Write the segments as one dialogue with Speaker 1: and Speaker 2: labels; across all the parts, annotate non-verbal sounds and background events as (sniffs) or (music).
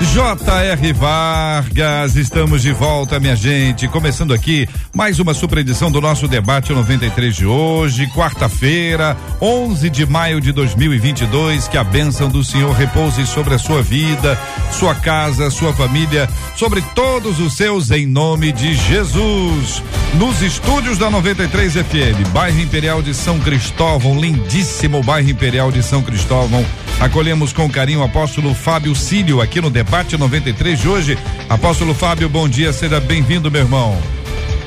Speaker 1: J.R. Vargas, estamos de volta, minha gente. Começando aqui mais uma super edição do nosso debate 93 de hoje, quarta-feira, 11 de maio de 2022. Que a bênção do Senhor repouse sobre a sua vida, sua casa, sua família, sobre todos os seus, em nome de Jesus. Nos estúdios da 93 FM, bairro Imperial de São Cristóvão, lindíssimo bairro Imperial de São Cristóvão. Acolhemos com carinho o apóstolo Fábio Cílio aqui no debate 93 de hoje. Apóstolo Fábio, bom dia, seja bem-vindo, meu irmão.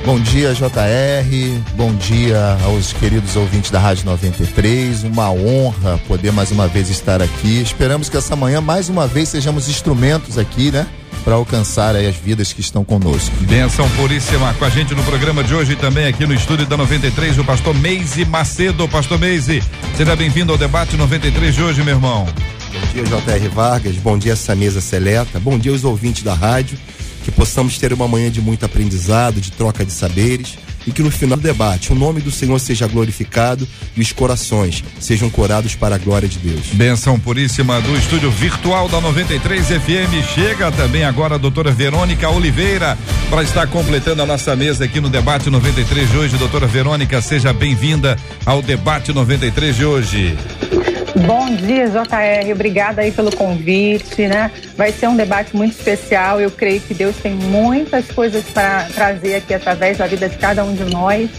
Speaker 2: Bom dia, JR. Bom dia aos queridos ouvintes da Rádio 93. Uma honra poder mais uma vez estar aqui. Esperamos que essa manhã, mais uma vez, sejamos instrumentos aqui, né? Para alcançar as vidas que estão conosco.
Speaker 1: Benção puríssima com a gente no programa de hoje também aqui no estúdio da 93, o pastor Meise Macedo. Pastor Meise, seja bem-vindo ao debate 93 de hoje, meu irmão.
Speaker 3: Bom dia, J.R. Vargas. Bom dia, essa mesa seleta. Bom dia aos ouvintes da rádio. Que possamos ter uma manhã de muito aprendizado, de troca de saberes e que no final do debate o nome do Senhor seja glorificado e os corações sejam corados para a glória de Deus.
Speaker 1: Benção puríssima do estúdio virtual da 93 FM. Chega também agora a doutora Verônica Oliveira para estar completando a nossa mesa aqui no debate 93 de hoje. Doutora Verônica, seja bem-vinda ao debate 93 de hoje.
Speaker 4: Bom dia, JR. Obrigada aí pelo convite, né? Vai ser um debate muito especial. Eu creio que Deus tem muitas coisas para trazer aqui através da vida de cada um de nós.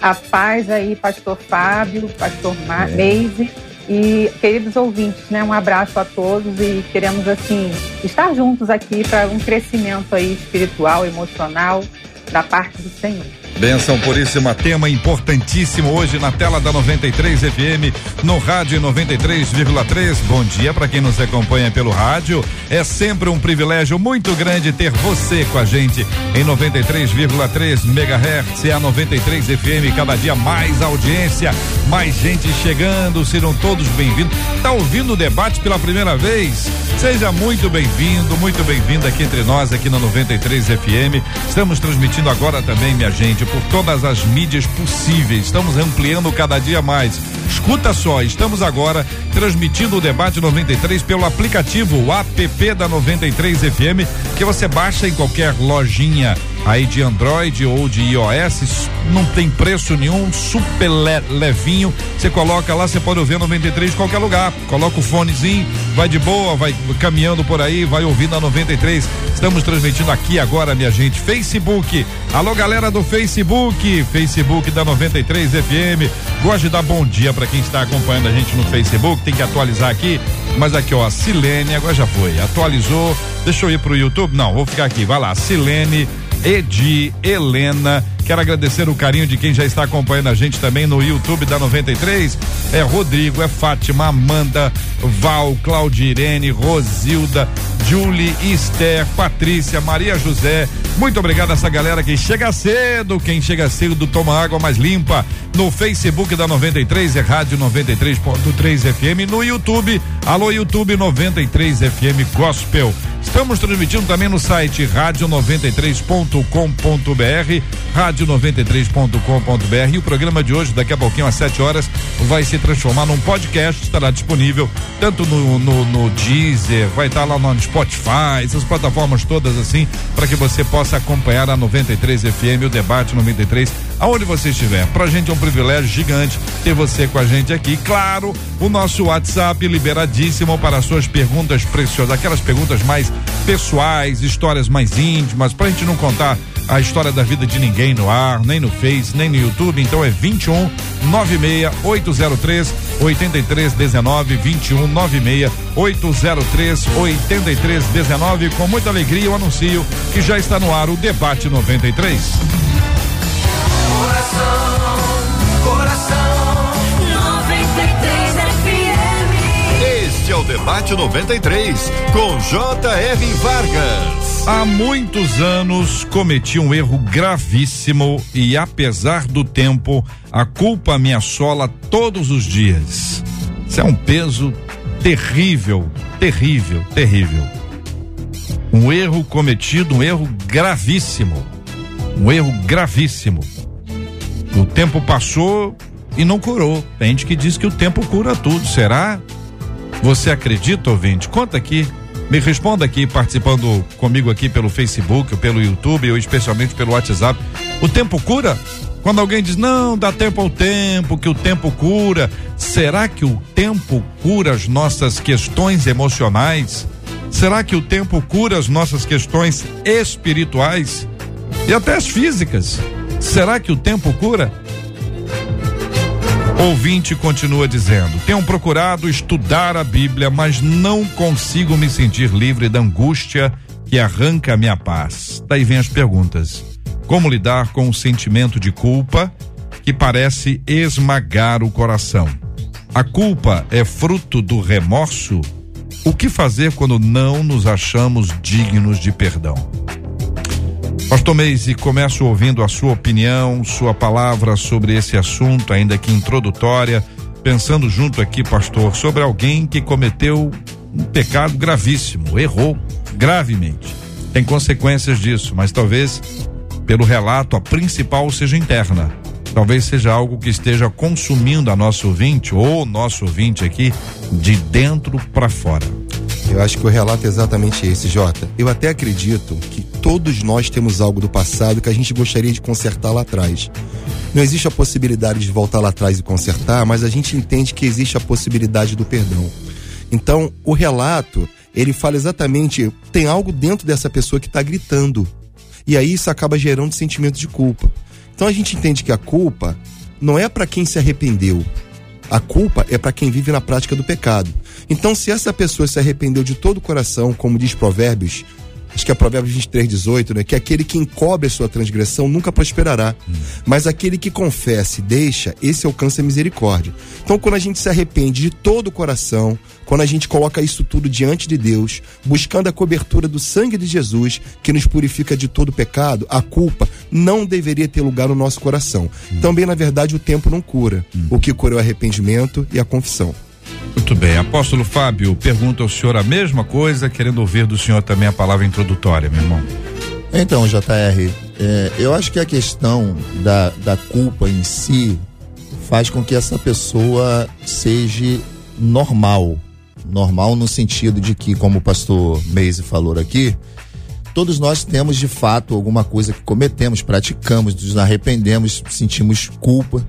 Speaker 4: A paz aí, pastor Fábio, pastor é. Meise e queridos ouvintes, né? Um abraço a todos e queremos assim estar juntos aqui para um crescimento aí espiritual, emocional da parte do Senhor.
Speaker 1: Benção Puríssima, tema importantíssimo hoje na tela da 93 FM, no rádio 93,3. Bom dia para quem nos acompanha pelo rádio. É sempre um privilégio muito grande ter você com a gente em 93,3 MHz. É a 93 FM, cada dia mais audiência, mais gente chegando. Serão todos bem-vindos. Tá ouvindo o debate pela primeira vez? Seja muito bem-vindo, muito bem-vinda aqui entre nós, aqui na 93 FM. Estamos transmitindo agora também, minha gente por todas as mídias possíveis. Estamos ampliando cada dia mais. Escuta só, estamos agora transmitindo o debate 93 pelo aplicativo o app da 93 FM que você baixa em qualquer lojinha aí de Android ou de iOS, não tem preço nenhum, super le levinho. Você coloca lá, você pode ouvir 93 em qualquer lugar. Coloca o fonezinho, vai de boa, vai caminhando por aí, vai ouvindo a 93. Estamos transmitindo aqui agora, minha gente, Facebook. Alô, galera do Facebook, Facebook da 93 FM. Gosto de dar bom dia para quem está acompanhando a gente no Facebook, tem que atualizar aqui. Mas aqui, ó, Silene, agora já foi. Atualizou. Deixa eu ir pro YouTube? Não, vou ficar aqui. Vai lá, Silene Edi, Helena. Quero agradecer o carinho de quem já está acompanhando a gente também no YouTube da 93. É Rodrigo, é Fátima, Amanda, Val, Claudirene, Rosilda, Julie, Esther, Patrícia, Maria José. Muito obrigado a essa galera que chega cedo. Quem chega cedo toma água mais limpa. No Facebook da 93 é Rádio 93.3 FM. No YouTube, alô YouTube 93 FM Gospel. Estamos transmitindo também no site rádio93.com.br, rádio93.com.br. E o programa de hoje, daqui a pouquinho, às 7 horas, vai se transformar num podcast. Estará disponível tanto no, no, no Deezer, vai estar lá no Spotify, essas plataformas todas assim, para que você possa acompanhar a 93 FM, o debate 93, aonde você estiver. Pra gente é um privilégio gigante ter você com a gente aqui. Claro, o nosso WhatsApp liberadíssimo para suas perguntas preciosas, aquelas perguntas mais pessoais, histórias mais íntimas, pra gente não contar a história da vida de ninguém no ar, nem no Face, nem no YouTube. Então é 21 96 803 8319 21 96 803 8319. Com muita alegria eu anuncio que já está no ar o debate 93.
Speaker 5: Coração, coração 93 FM.
Speaker 6: Este é o debate 93 com J.R. Vargas.
Speaker 1: Há muitos anos cometi um erro gravíssimo e apesar do tempo, a culpa me assola todos os dias. Isso é um peso terrível, terrível, terrível. Um erro cometido, um erro gravíssimo. Um erro gravíssimo. O tempo passou e não curou. Tem gente que diz que o tempo cura tudo. Será? Você acredita, ouvinte? Conta aqui. Me responda aqui, participando comigo aqui pelo Facebook, pelo YouTube, ou especialmente pelo WhatsApp. O tempo cura? Quando alguém diz, não, dá tempo ao tempo, que o tempo cura. Será que o tempo cura as nossas questões emocionais? Será que o tempo cura as nossas questões espirituais? E até as físicas? Será que o tempo cura? Ouvinte continua dizendo: Tenho procurado estudar a Bíblia, mas não consigo me sentir livre da angústia que arranca a minha paz. Daí vem as perguntas: Como lidar com o sentimento de culpa que parece esmagar o coração? A culpa é fruto do remorso? O que fazer quando não nos achamos dignos de perdão? Pastor Meise, começo ouvindo a sua opinião, sua palavra sobre esse assunto, ainda que introdutória, pensando junto aqui, pastor, sobre alguém que cometeu um pecado gravíssimo, errou gravemente. Tem consequências disso, mas talvez pelo relato a principal seja interna. Talvez seja algo que esteja consumindo a nosso ouvinte ou nosso ouvinte aqui de dentro para fora.
Speaker 3: Eu acho que o relato é exatamente esse, Jota. Eu até acredito que todos nós temos algo do passado que a gente gostaria de consertar lá atrás. Não existe a possibilidade de voltar lá atrás e consertar, mas a gente entende que existe a possibilidade do perdão. Então, o relato, ele fala exatamente, tem algo dentro dessa pessoa que está gritando. E aí isso acaba gerando sentimento de culpa. Então a gente entende que a culpa não é para quem se arrependeu, a culpa é para quem vive na prática do pecado. Então, se essa pessoa se arrependeu de todo o coração, como diz Provérbios, acho que é Provérbios 23, 18, né? Que aquele que encobre a sua transgressão nunca prosperará. Hum. Mas aquele que confessa e deixa, esse alcança a misericórdia. Então, quando a gente se arrepende de todo o coração, quando a gente coloca isso tudo diante de Deus, buscando a cobertura do sangue de Jesus, que nos purifica de todo pecado, a culpa não deveria ter lugar no nosso coração. Hum. Também, na verdade, o tempo não cura. Hum. O que cura é o arrependimento e a confissão.
Speaker 1: Muito bem. Apóstolo Fábio, pergunta ao senhor a mesma coisa, querendo ouvir do senhor também a palavra introdutória, meu irmão.
Speaker 2: Então, JR, é, eu acho que a questão da, da culpa em si faz com que essa pessoa seja normal. Normal no sentido de que, como o pastor Meise falou aqui, todos nós temos de fato alguma coisa que cometemos, praticamos, nos arrependemos, sentimos culpa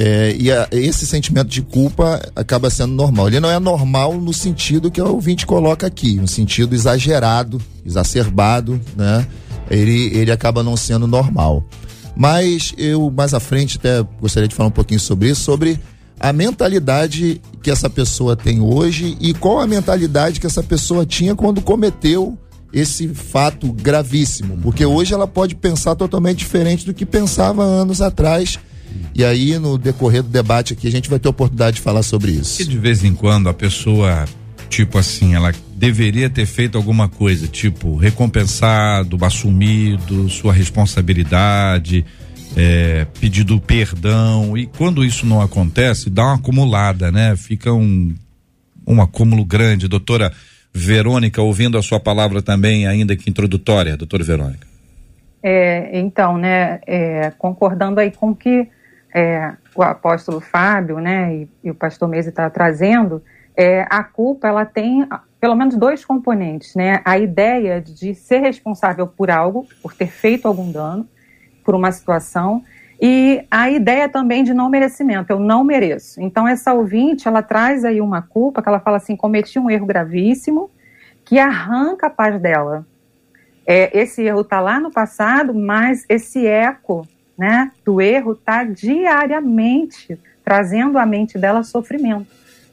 Speaker 2: é, e a, esse sentimento de culpa acaba sendo normal. Ele não é normal no sentido que o ouvinte coloca aqui, um sentido exagerado, exacerbado, né? Ele, ele acaba não sendo normal. Mas eu, mais à frente, até gostaria de falar um pouquinho sobre isso, sobre a mentalidade que essa pessoa tem hoje e qual a mentalidade que essa pessoa tinha quando cometeu esse fato gravíssimo. Porque hoje ela pode pensar totalmente diferente do que pensava anos atrás e aí, no decorrer do debate aqui, a gente vai ter oportunidade de falar sobre isso.
Speaker 1: E de vez em quando a pessoa, tipo assim, ela deveria ter feito alguma coisa, tipo, recompensado, assumido sua responsabilidade, é, pedido perdão. E quando isso não acontece, dá uma acumulada, né? Fica um, um acúmulo grande. Doutora Verônica, ouvindo a sua palavra também, ainda que introdutória, doutora Verônica.
Speaker 4: É, então, né, é, concordando aí com que é, o apóstolo Fábio, né, e, e o pastor Mese está trazendo, é, a culpa ela tem pelo menos dois componentes, né? A ideia de ser responsável por algo, por ter feito algum dano, por uma situação, e a ideia também de não merecimento, eu não mereço. Então essa ouvinte, ela traz aí uma culpa que ela fala assim, cometi um erro gravíssimo que arranca a paz dela. É, esse erro está lá no passado, mas esse eco né, do erro está diariamente trazendo à mente dela sofrimento.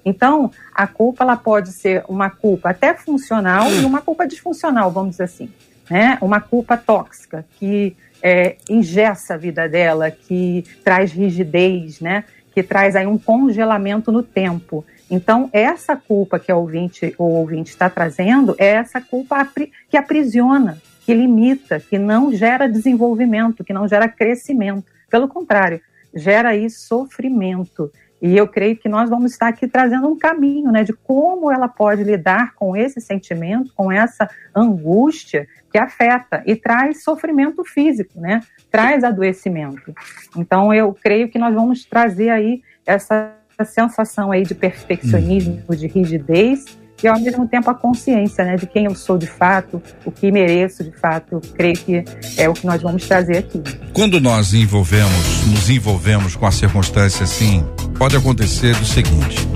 Speaker 4: Então, a culpa ela pode ser uma culpa até funcional e uma culpa disfuncional, vamos dizer assim. Né? Uma culpa tóxica que é, ingessa a vida dela, que traz rigidez, né? que traz aí um congelamento no tempo. Então, essa culpa que o ouvinte, o ouvinte está trazendo é essa culpa que aprisiona, que limita, que não gera desenvolvimento, que não gera crescimento. Pelo contrário, gera aí sofrimento. E eu creio que nós vamos estar aqui trazendo um caminho, né, de como ela pode lidar com esse sentimento, com essa angústia que afeta e traz sofrimento físico, né? Traz adoecimento. Então eu creio que nós vamos trazer aí essa sensação aí de perfeccionismo, uhum. de rigidez e ao mesmo tempo a consciência, né, de quem eu sou de fato, o que mereço de fato. Creio que é o que nós vamos trazer aqui.
Speaker 1: Quando nós envolvemos, nos envolvemos com a circunstância assim, pode acontecer do seguinte: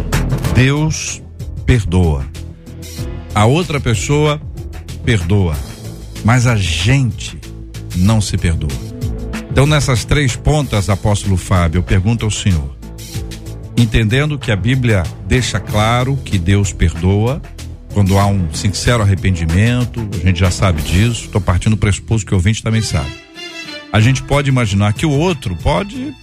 Speaker 1: Deus perdoa, a outra pessoa perdoa, mas a gente não se perdoa. Então, nessas três pontas, apóstolo Fábio, eu pergunto ao senhor: entendendo que a Bíblia deixa claro que Deus perdoa quando há um sincero arrependimento, a gente já sabe disso, estou partindo do pressuposto que o ouvinte também sabe. A gente pode imaginar que o outro pode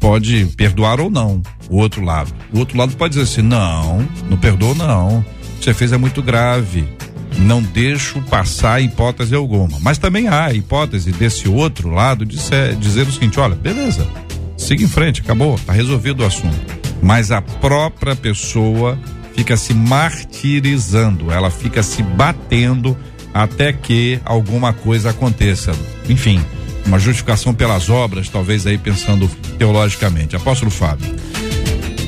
Speaker 1: pode perdoar ou não, o outro lado. O outro lado pode dizer assim: "Não, não perdoa não. O que você fez é muito grave. Não deixo passar hipótese alguma". Mas também há a hipótese desse outro lado de ser, dizer o seguinte: "Olha, beleza. Siga em frente, acabou, tá resolvido o assunto" mas a própria pessoa fica se martirizando, ela fica se batendo até que alguma coisa aconteça. Enfim, uma justificação pelas obras, talvez aí pensando teologicamente. Apóstolo Fábio.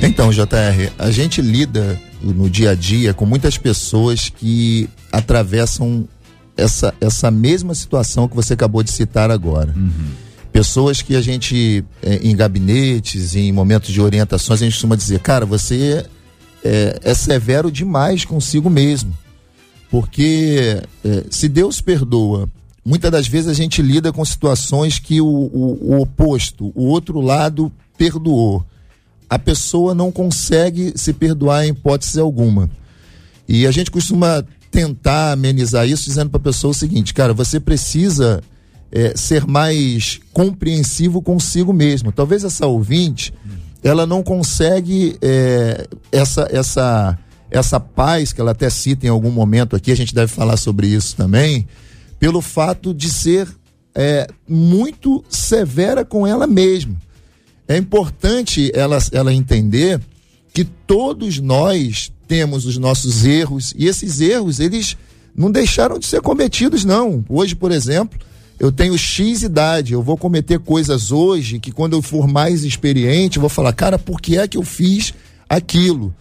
Speaker 2: Então, JR, a gente lida no dia a dia com muitas pessoas que atravessam essa, essa mesma situação que você acabou de citar agora. Uhum Pessoas que a gente, é, em gabinetes, em momentos de orientações, a gente costuma dizer, cara, você é, é severo demais consigo mesmo. Porque é, se Deus perdoa, muitas das vezes a gente lida com situações que o, o, o oposto, o outro lado, perdoou. A pessoa não consegue se perdoar em hipótese alguma. E a gente costuma tentar amenizar isso dizendo para a pessoa o seguinte, cara, você precisa é, ser mais compreensivo consigo mesmo. Talvez essa ouvinte, ela não consegue é, essa, essa, essa paz que ela até cita em algum momento aqui, a gente deve falar sobre isso também, pelo fato de ser é, muito severa com ela mesma. É importante ela, ela entender que todos nós temos os nossos erros e esses erros, eles não deixaram de ser cometidos, não. Hoje, por exemplo, eu tenho X idade, eu vou cometer coisas hoje que quando eu for mais experiente, eu vou falar, cara, por que é que eu fiz aquilo?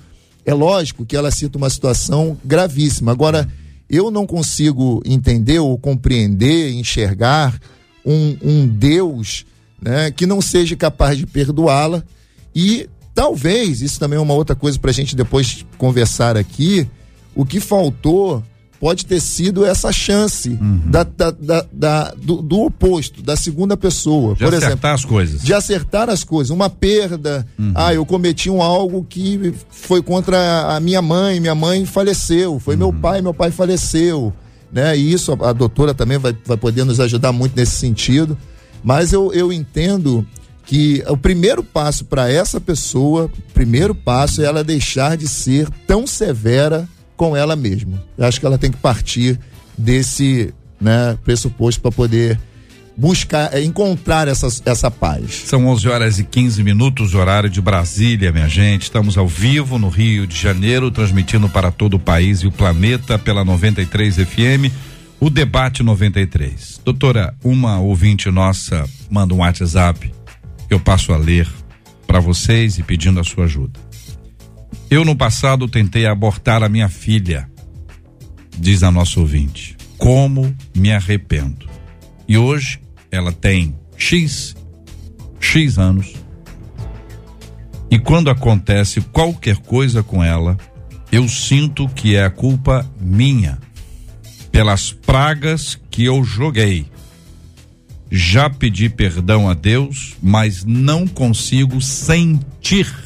Speaker 2: É lógico que ela cita uma situação gravíssima. Agora, eu não consigo entender ou compreender, enxergar um, um Deus né, que não seja capaz de perdoá-la e talvez, isso também é uma outra coisa para a gente depois conversar aqui, o que faltou pode ter sido essa chance uhum. da, da, da, da do, do, oposto, da segunda pessoa.
Speaker 1: De por acertar exemplo, as coisas.
Speaker 2: De acertar as coisas. Uma perda. Uhum. Ah, eu cometi um algo que foi contra a minha mãe, minha mãe faleceu. Foi uhum. meu pai, meu pai faleceu. Né? E isso a, a doutora também vai, vai poder nos ajudar muito nesse sentido. Mas eu, eu entendo que o primeiro passo para essa pessoa, o primeiro passo é ela deixar de ser tão severa com ela mesma. Eu acho que ela tem que partir desse né, pressuposto para poder buscar, é, encontrar essa, essa paz.
Speaker 1: São 11 horas e 15 minutos, horário de Brasília, minha gente. Estamos ao vivo no Rio de Janeiro, transmitindo para todo o país e o planeta pela 93 FM, o Debate 93. Doutora, uma ouvinte nossa manda um WhatsApp que eu passo a ler para vocês e pedindo a sua ajuda. Eu no passado tentei abortar a minha filha, diz a nossa ouvinte. Como me arrependo. E hoje ela tem X, X anos. E quando acontece qualquer coisa com ela, eu sinto que é a culpa minha pelas pragas que eu joguei. Já pedi perdão a Deus, mas não consigo sentir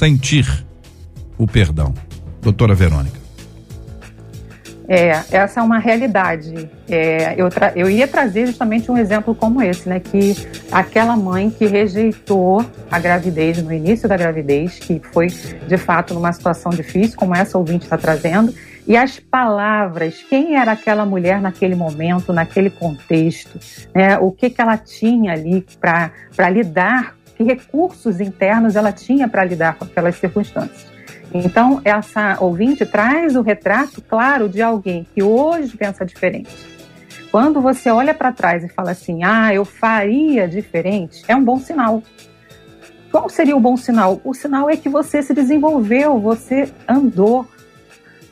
Speaker 1: sentir o perdão. Doutora Verônica.
Speaker 4: É, essa é uma realidade. É, eu, eu ia trazer justamente um exemplo como esse, né? Que aquela mãe que rejeitou a gravidez no início da gravidez, que foi de fato numa situação difícil, como essa ouvinte está trazendo, e as palavras, quem era aquela mulher naquele momento, naquele contexto, né? O que que ela tinha ali para lidar, que recursos internos ela tinha para lidar com aquelas circunstâncias. Então, essa ouvinte traz o retrato claro de alguém que hoje pensa diferente. Quando você olha para trás e fala assim, ah, eu faria diferente, é um bom sinal. Qual seria o bom sinal? O sinal é que você se desenvolveu, você andou,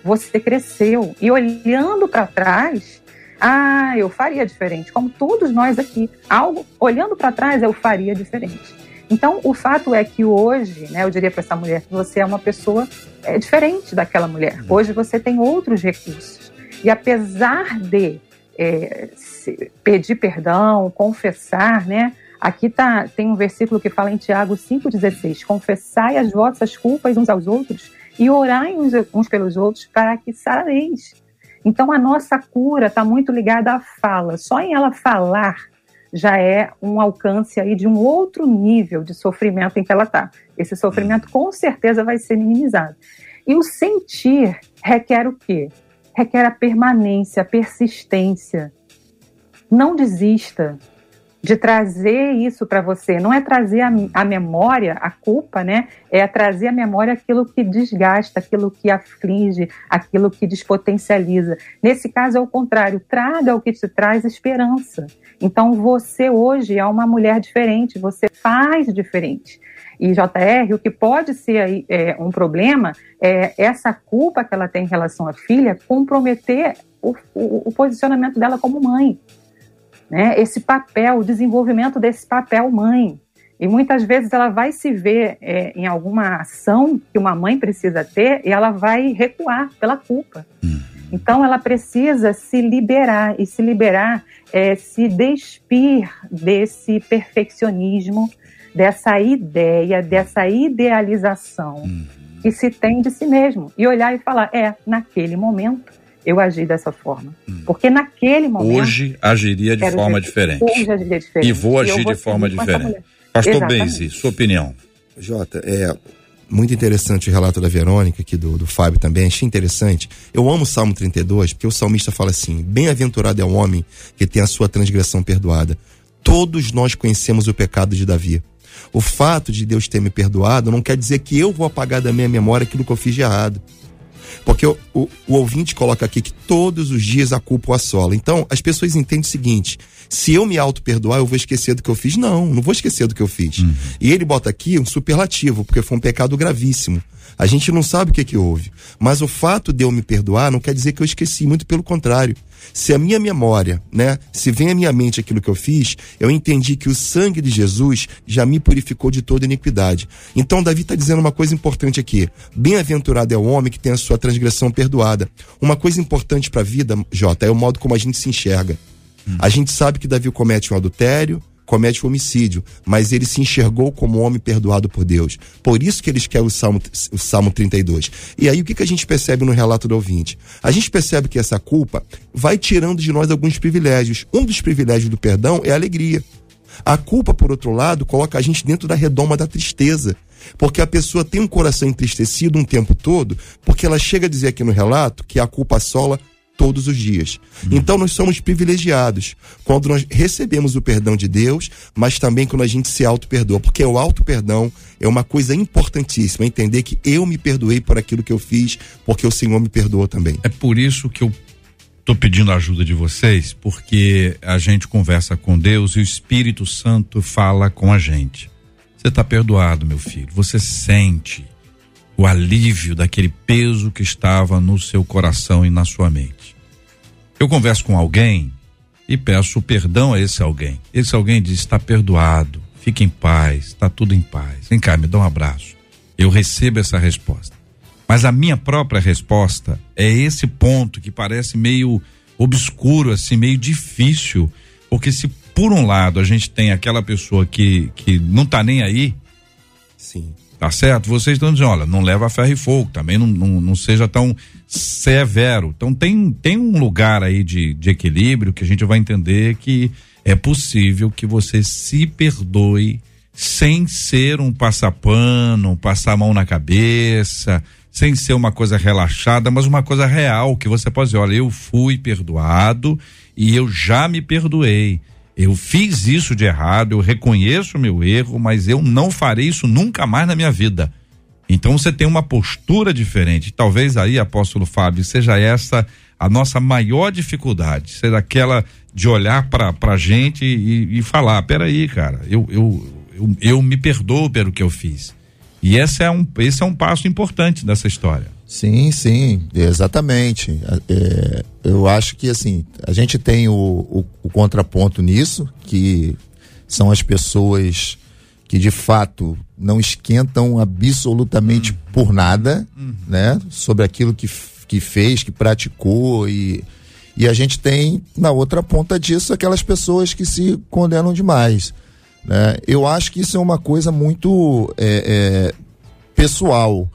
Speaker 4: você cresceu. E olhando para trás, ah, eu faria diferente. Como todos nós aqui, algo olhando para trás, eu faria diferente. Então, o fato é que hoje, né, eu diria para essa mulher você é uma pessoa é, diferente daquela mulher. Uhum. Hoje você tem outros recursos. E apesar de é, pedir perdão, confessar, né? Aqui tá, tem um versículo que fala em Tiago 5,16: Confessai as vossas culpas uns aos outros e orai uns, uns pelos outros para que sareis. Então a nossa cura está muito ligada à fala. Só em ela falar já é um alcance aí de um outro nível de sofrimento em que ela está. Esse sofrimento com certeza vai ser minimizado. E o sentir requer o quê? Requer a permanência, a persistência. Não desista de trazer isso para você. Não é trazer a, a, memória, a culpa, né? É trazer a memória aquilo que desgasta, aquilo que aflige, aquilo que despotencializa. Nesse caso é o contrário. Traga o que te traz esperança. Então você hoje é uma mulher diferente, você faz diferente. E JR, o que pode ser é, um problema é essa culpa que ela tem em relação à filha comprometer o, o, o posicionamento dela como mãe. Né? Esse papel, o desenvolvimento desse papel mãe. E muitas vezes ela vai se ver é, em alguma ação que uma mãe precisa ter e ela vai recuar pela culpa. Uhum. Então ela precisa se liberar e se liberar é se despir desse perfeccionismo, dessa ideia, dessa idealização uhum. que se tem de si mesmo e olhar e falar: é, naquele momento eu agi dessa forma. Uhum. Porque naquele momento.
Speaker 1: Hoje agiria de forma diferente. Hoje agiria diferente. E vou agir e de forma diferente. Pastor Benzi, sua opinião.
Speaker 3: Jota, é, muito interessante o relato da Verônica, aqui do, do Fábio também, achei interessante. Eu amo o Salmo 32, porque o salmista fala assim: Bem-aventurado é o homem que tem a sua transgressão perdoada. Todos nós conhecemos o pecado de Davi. O fato de Deus ter me perdoado não quer dizer que eu vou apagar da minha memória aquilo que eu fiz de errado. Porque o, o, o ouvinte coloca aqui que todos os dias a culpa o assola. Então, as pessoas entendem o seguinte: se eu me auto-perdoar, eu vou esquecer do que eu fiz? Não, não vou esquecer do que eu fiz. Uhum. E ele bota aqui um superlativo, porque foi um pecado gravíssimo. A gente não sabe o que, que houve. Mas o fato de eu me perdoar não quer dizer que eu esqueci, muito pelo contrário. Se a minha memória, né, se vem à minha mente aquilo que eu fiz, eu entendi que o sangue de Jesus já me purificou de toda iniquidade. Então Davi está dizendo uma coisa importante aqui. Bem-aventurado é o homem que tem a sua transgressão perdoada. Uma coisa importante para a vida, Jota, é o modo como a gente se enxerga. Hum. A gente sabe que Davi comete um adultério, comete um homicídio, mas ele se enxergou como homem perdoado por Deus. Por isso que eles querem o Salmo, o Salmo 32. E aí o que, que a gente percebe no relato do ouvinte? A gente percebe que essa culpa vai tirando de nós alguns privilégios. Um dos privilégios do perdão é a alegria. A culpa, por outro lado, coloca a gente dentro da redoma da tristeza. Porque a pessoa tem um coração entristecido um tempo todo, porque ela chega a dizer aqui no relato que a culpa assola todos os dias. Hum. Então nós somos privilegiados quando nós recebemos o perdão de Deus, mas também quando a gente se auto-perdoa, porque o auto-perdão é uma coisa importantíssima, entender que eu me perdoei por aquilo que eu fiz, porque o Senhor me perdoou também.
Speaker 1: É por isso que eu estou pedindo a ajuda de vocês, porque a gente conversa com Deus e o Espírito Santo fala com a gente. Você está perdoado, meu filho. Você sente o alívio daquele peso que estava no seu coração e na sua mente. Eu converso com alguém e peço perdão a esse alguém. Esse alguém diz: está perdoado, fique em paz, está tudo em paz. Vem cá, me dá um abraço. Eu recebo essa resposta. Mas a minha própria resposta é esse ponto que parece meio obscuro, assim, meio difícil. Porque se por um lado a gente tem aquela pessoa que, que não está nem aí,
Speaker 3: Sim
Speaker 1: Tá certo? Vocês estão dizendo, olha, não leva ferro e fogo, também não, não, não seja tão severo. Então tem, tem um lugar aí de, de equilíbrio que a gente vai entender que é possível que você se perdoe sem ser um passapano, passar a mão na cabeça, sem ser uma coisa relaxada, mas uma coisa real, que você pode dizer, olha, eu fui perdoado e eu já me perdoei. Eu fiz isso de errado, eu reconheço o meu erro, mas eu não farei isso nunca mais na minha vida. Então você tem uma postura diferente. Talvez aí, apóstolo Fábio, seja essa a nossa maior dificuldade, ser aquela de olhar para a gente e, e falar: peraí, cara, eu, eu, eu, eu me perdoo pelo que eu fiz. E esse é um, esse é um passo importante dessa história.
Speaker 2: Sim, sim, exatamente. É, eu acho que assim, a gente tem o, o, o, contraponto nisso, que são as pessoas que de fato não esquentam absolutamente hum. por nada, hum. né? Sobre aquilo que, que fez, que praticou e, e a gente tem na outra ponta disso aquelas pessoas que se condenam demais. Né? Eu acho que isso é uma coisa muito é, é, pessoal.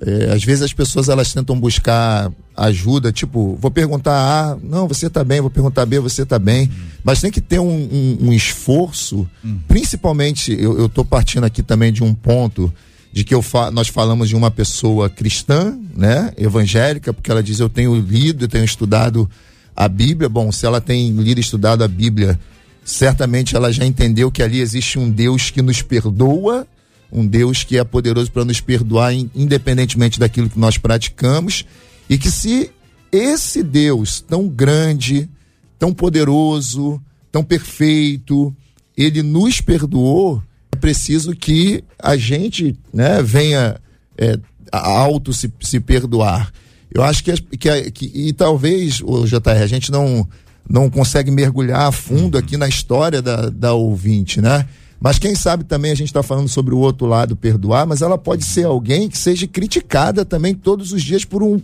Speaker 2: É, às vezes as pessoas elas tentam buscar ajuda, tipo, vou perguntar A, não, você tá bem, vou perguntar B, você tá bem. Uhum. Mas tem que ter um, um, um esforço, uhum. principalmente, eu, tô partindo aqui também de um ponto de que eu fa nós falamos de uma pessoa cristã, né, evangélica, porque ela diz eu tenho lido, eu tenho estudado a Bíblia. Bom, se ela tem lido e estudado a Bíblia, certamente ela já entendeu que ali existe um Deus que nos perdoa um Deus que é poderoso para nos perdoar, independentemente daquilo que nós praticamos, e que se esse Deus tão grande, tão poderoso, tão perfeito, ele nos perdoou, é preciso que a gente né, venha é, auto se, se perdoar. Eu acho que, que, que e talvez, o JR, a gente não, não consegue mergulhar a fundo aqui na história da, da ouvinte, né? Mas quem sabe também a gente está falando sobre o outro lado, perdoar, mas ela pode ser alguém que seja criticada também todos os dias por um,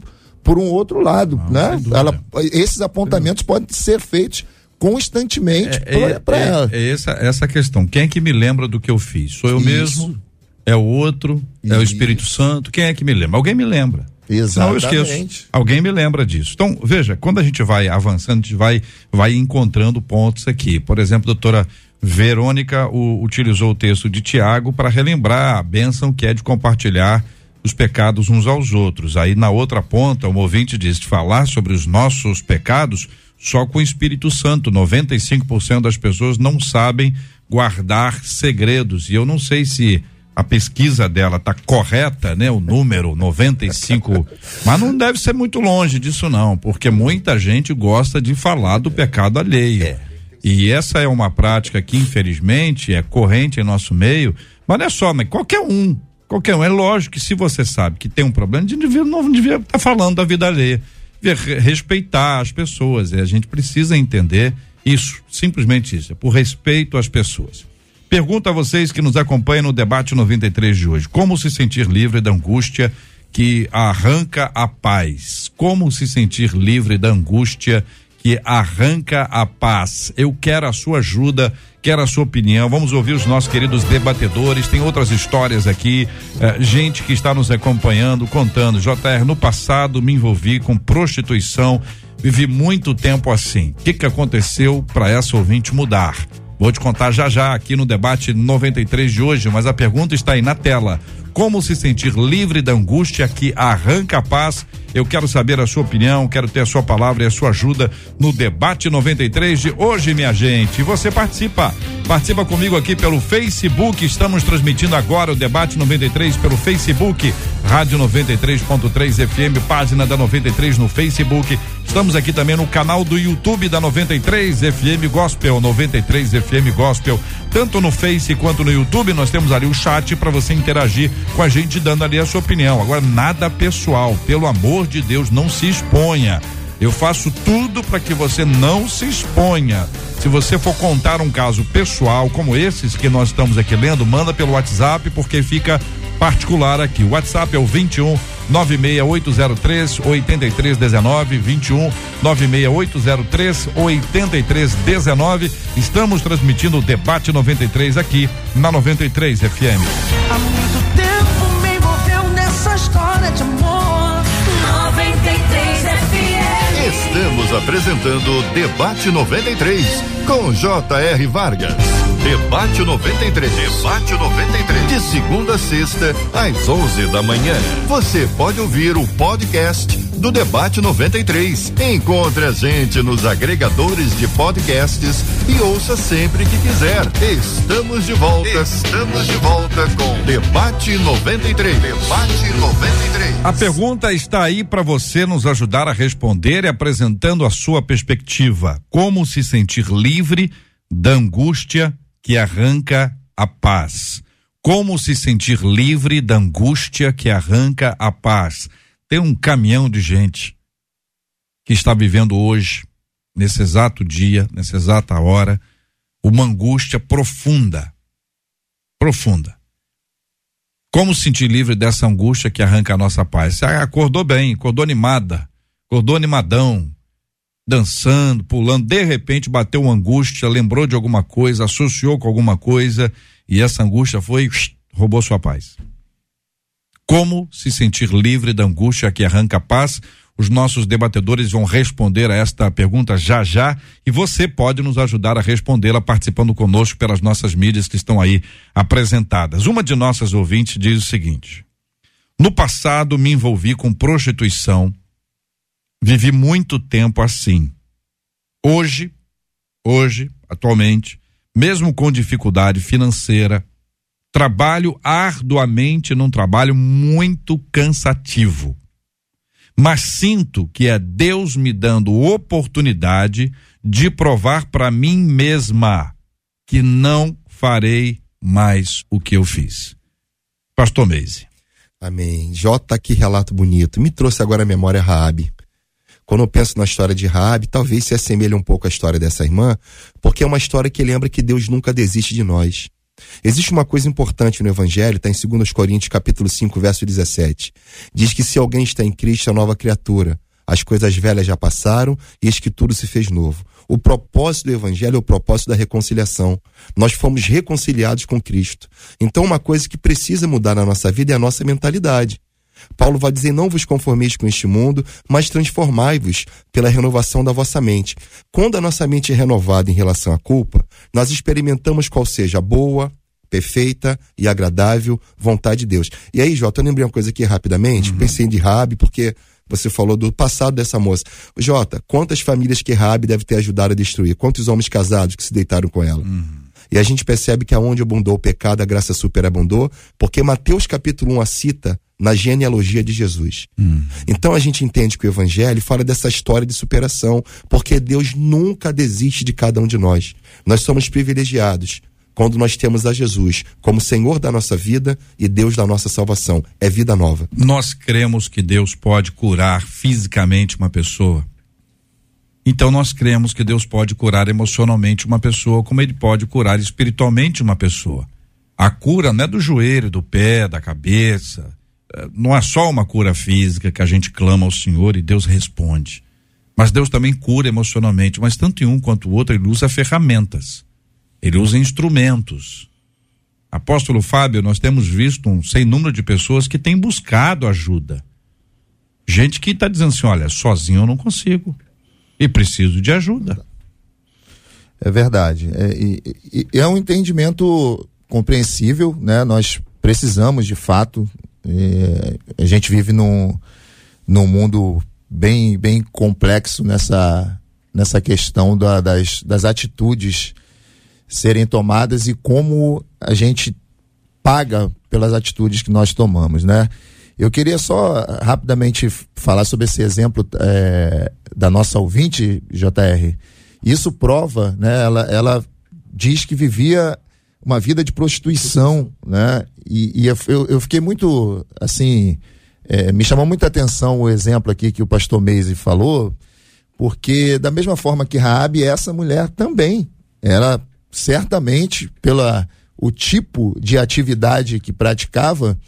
Speaker 2: por um outro lado, Não, né? Ela, esses apontamentos podem ser feitos constantemente
Speaker 1: é, para é, ela. É essa, essa questão. Quem é que me lembra do que eu fiz? Sou eu Isso. mesmo? É o outro? Isso. É o Espírito Santo? Quem é que me lembra? Alguém me lembra.
Speaker 2: Exatamente.
Speaker 1: Não, eu esqueço. Alguém me lembra disso. Então, veja, quando a gente vai avançando, a gente vai, vai encontrando pontos aqui. Por exemplo, doutora Verônica o, utilizou o texto de Tiago para relembrar a bênção que é de compartilhar os pecados uns aos outros. Aí na outra ponta, o ouvinte diz de falar sobre os nossos pecados só com o Espírito Santo. 95% das pessoas não sabem guardar segredos. E eu não sei se a pesquisa dela tá correta, né? O número 95, (laughs) mas não deve ser muito longe disso não, porque muita gente gosta de falar do pecado alheio. É. E essa é uma prática que, infelizmente, é corrente em nosso meio, mas não é só, mas qualquer um. Qualquer um. É lógico que se você sabe que tem um problema, de devia, não devia estar tá falando da vida alheia. Devia respeitar as pessoas. E a gente precisa entender isso, simplesmente isso, é por respeito às pessoas. Pergunto a vocês que nos acompanham no debate 93 de hoje: como se sentir livre da angústia que arranca a paz? Como se sentir livre da angústia que arranca a paz. Eu quero a sua ajuda, quero a sua opinião. Vamos ouvir os nossos queridos debatedores. Tem outras histórias aqui, eh, gente que está nos acompanhando, contando. JR, no passado me envolvi com prostituição, vivi muito tempo assim. O que, que aconteceu para essa ouvinte mudar? Vou te contar já já aqui no debate 93 de hoje, mas a pergunta está aí na tela. Como se sentir livre da angústia que arranca a paz? Eu quero saber a sua opinião, quero ter a sua palavra e a sua ajuda no debate 93 de hoje, minha gente. Você participa. Participa comigo aqui pelo Facebook. Estamos transmitindo agora o debate 93 pelo Facebook, Rádio 93.3 FM, página da 93 no Facebook. Estamos aqui também no canal do YouTube da 93 FM Gospel, 93 FM Gospel, tanto no Face quanto no YouTube. Nós temos ali o chat para você interagir com a gente dando ali a sua opinião. Agora nada pessoal, pelo amor de Deus, não se exponha. Eu faço tudo para que você não se exponha. Se você for contar um caso pessoal como esses que nós estamos aqui lendo, manda pelo WhatsApp porque fica particular aqui. O WhatsApp é o 21 96803 8319 21 96803 8319. Estamos transmitindo o debate 93 aqui na 93 FM.
Speaker 6: Apresentando Debate 93 com J.R. Vargas. Debate 93. Debate 93. De segunda a sexta, às 11 da manhã. Você pode ouvir o podcast do Debate 93. Encontre a gente nos agregadores de podcasts e ouça sempre que quiser. Estamos de volta. Estamos de volta com Debate 93. Debate 93.
Speaker 1: A pergunta está aí para você nos ajudar a responder e apresentando a sua perspectiva. Como se sentir livre da angústia que arranca a paz? Como se sentir livre da angústia que arranca a paz? Tem um caminhão de gente que está vivendo hoje, nesse exato dia, nessa exata hora, uma angústia profunda. Profunda. Como sentir livre dessa angústia que arranca a nossa paz? Você acordou bem, acordou animada, acordou animadão, dançando, pulando, de repente bateu uma angústia, lembrou de alguma coisa, associou com alguma coisa e essa angústia foi, (sniffs) roubou sua paz. Como se sentir livre da angústia que arranca a paz? Os nossos debatedores vão responder a esta pergunta já já e você pode nos ajudar a respondê-la participando conosco pelas nossas mídias que estão aí apresentadas. Uma de nossas ouvintes diz o seguinte: No passado me envolvi com prostituição, vivi muito tempo assim. Hoje, hoje, atualmente, mesmo com dificuldade financeira, trabalho arduamente num trabalho muito cansativo. Mas sinto que é Deus me dando oportunidade de provar para mim mesma que não farei mais o que eu fiz. Pastor Meise.
Speaker 3: Amém. J, que relato bonito. Me trouxe agora a memória Raabe. Quando eu penso na história de Raabe, talvez se assemelhe um pouco à história dessa irmã, porque é uma história que lembra que Deus nunca desiste de nós. Existe uma coisa importante no Evangelho, está em 2 Coríntios capítulo 5, verso 17. Diz que se alguém está em Cristo, é nova criatura. As coisas velhas já passaram e eis que tudo se fez novo. O propósito do Evangelho é o propósito da reconciliação. Nós fomos reconciliados com Cristo. Então, uma coisa que precisa mudar na nossa vida é a nossa mentalidade. Paulo vai dizer: Não vos conformeis com este mundo, mas transformai-vos pela renovação da vossa mente. Quando a nossa mente é renovada em relação à culpa, nós experimentamos qual seja a boa, perfeita e agradável vontade de Deus. E aí, Jota, eu lembrei uma coisa aqui rapidamente, uhum. pensei de Rabi, porque você falou do passado dessa moça. Jota, quantas famílias que Rabi deve ter ajudado a destruir? Quantos homens casados que se deitaram com ela? Uhum. E a gente percebe que aonde abundou o pecado, a graça superabundou, porque Mateus capítulo 1 a cita na genealogia de Jesus. Hum. Então a gente entende que o evangelho fala dessa história de superação, porque Deus nunca desiste de cada um de nós. Nós somos privilegiados quando nós temos a Jesus como Senhor da nossa vida e Deus da nossa salvação. É vida nova.
Speaker 1: Nós cremos que Deus pode curar fisicamente uma pessoa. Então nós cremos que Deus pode curar emocionalmente uma pessoa, como ele pode curar espiritualmente uma pessoa. A cura não é do joelho, do pé, da cabeça. É, não é só uma cura física que a gente clama ao Senhor e Deus responde. Mas Deus também cura emocionalmente. Mas tanto em um quanto o outro, ele usa ferramentas. Ele usa instrumentos. Apóstolo Fábio, nós temos visto um sem número de pessoas que têm buscado ajuda. Gente que está dizendo assim: olha, sozinho eu não consigo e preciso de ajuda.
Speaker 2: É verdade. É, e, é um entendimento compreensível, né? Nós precisamos, de fato. É, a gente vive num, num mundo bem, bem complexo nessa, nessa questão da, das, das atitudes serem tomadas e como a gente paga pelas atitudes que nós tomamos, né? Eu queria só rapidamente falar sobre esse exemplo é, da nossa ouvinte, JR. Isso prova, né? Ela, ela diz que vivia uma vida de prostituição, né? E, e eu, eu fiquei muito, assim, é, me chamou muita atenção o exemplo aqui que o pastor Meise falou, porque da mesma forma que Raabe, essa mulher também, ela certamente pela o tipo de atividade que praticava,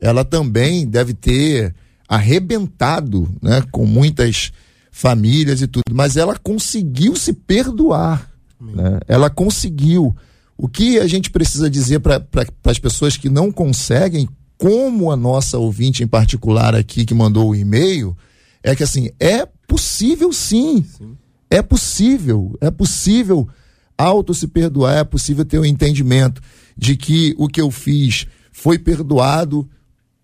Speaker 2: ela também deve ter arrebentado né, com muitas famílias e tudo, mas ela conseguiu se perdoar. Né? Ela conseguiu. O que a gente precisa dizer para pra, as pessoas que não conseguem, como a nossa ouvinte em particular aqui que mandou o e-mail, é que assim, é possível sim. sim. É possível, é possível auto se perdoar, é possível ter o um entendimento de que o que eu fiz foi perdoado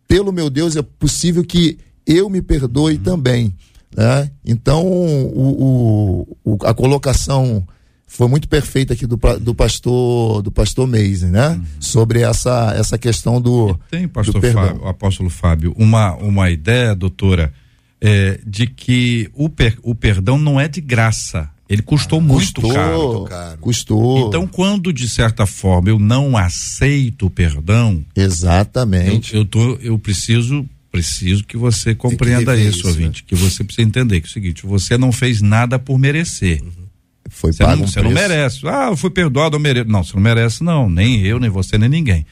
Speaker 2: pelo meu Deus, é possível que eu me perdoe uhum. também. Né? Então, o, o, a colocação foi muito perfeita aqui do, do pastor do pastor Meise, né? Uhum. Sobre essa, essa questão do.
Speaker 1: Tem, pastor do Fábio, apóstolo Fábio, uma, uma ideia, doutora, é, de que o, per, o perdão não é de graça. Ele custou ah, muito custou,
Speaker 2: caro. Custou.
Speaker 1: Então, quando de certa forma eu não aceito o perdão,
Speaker 2: exatamente.
Speaker 1: Eu, eu, tô, eu preciso preciso que você compreenda que isso, isso, ouvinte, né? que você precisa entender que é o seguinte, você não fez nada por merecer. Uhum.
Speaker 2: Foi você pago não,
Speaker 1: um você não merece. Ah, eu fui perdoado, eu mereço. Não, você não merece não, nem eu, nem você, nem ninguém.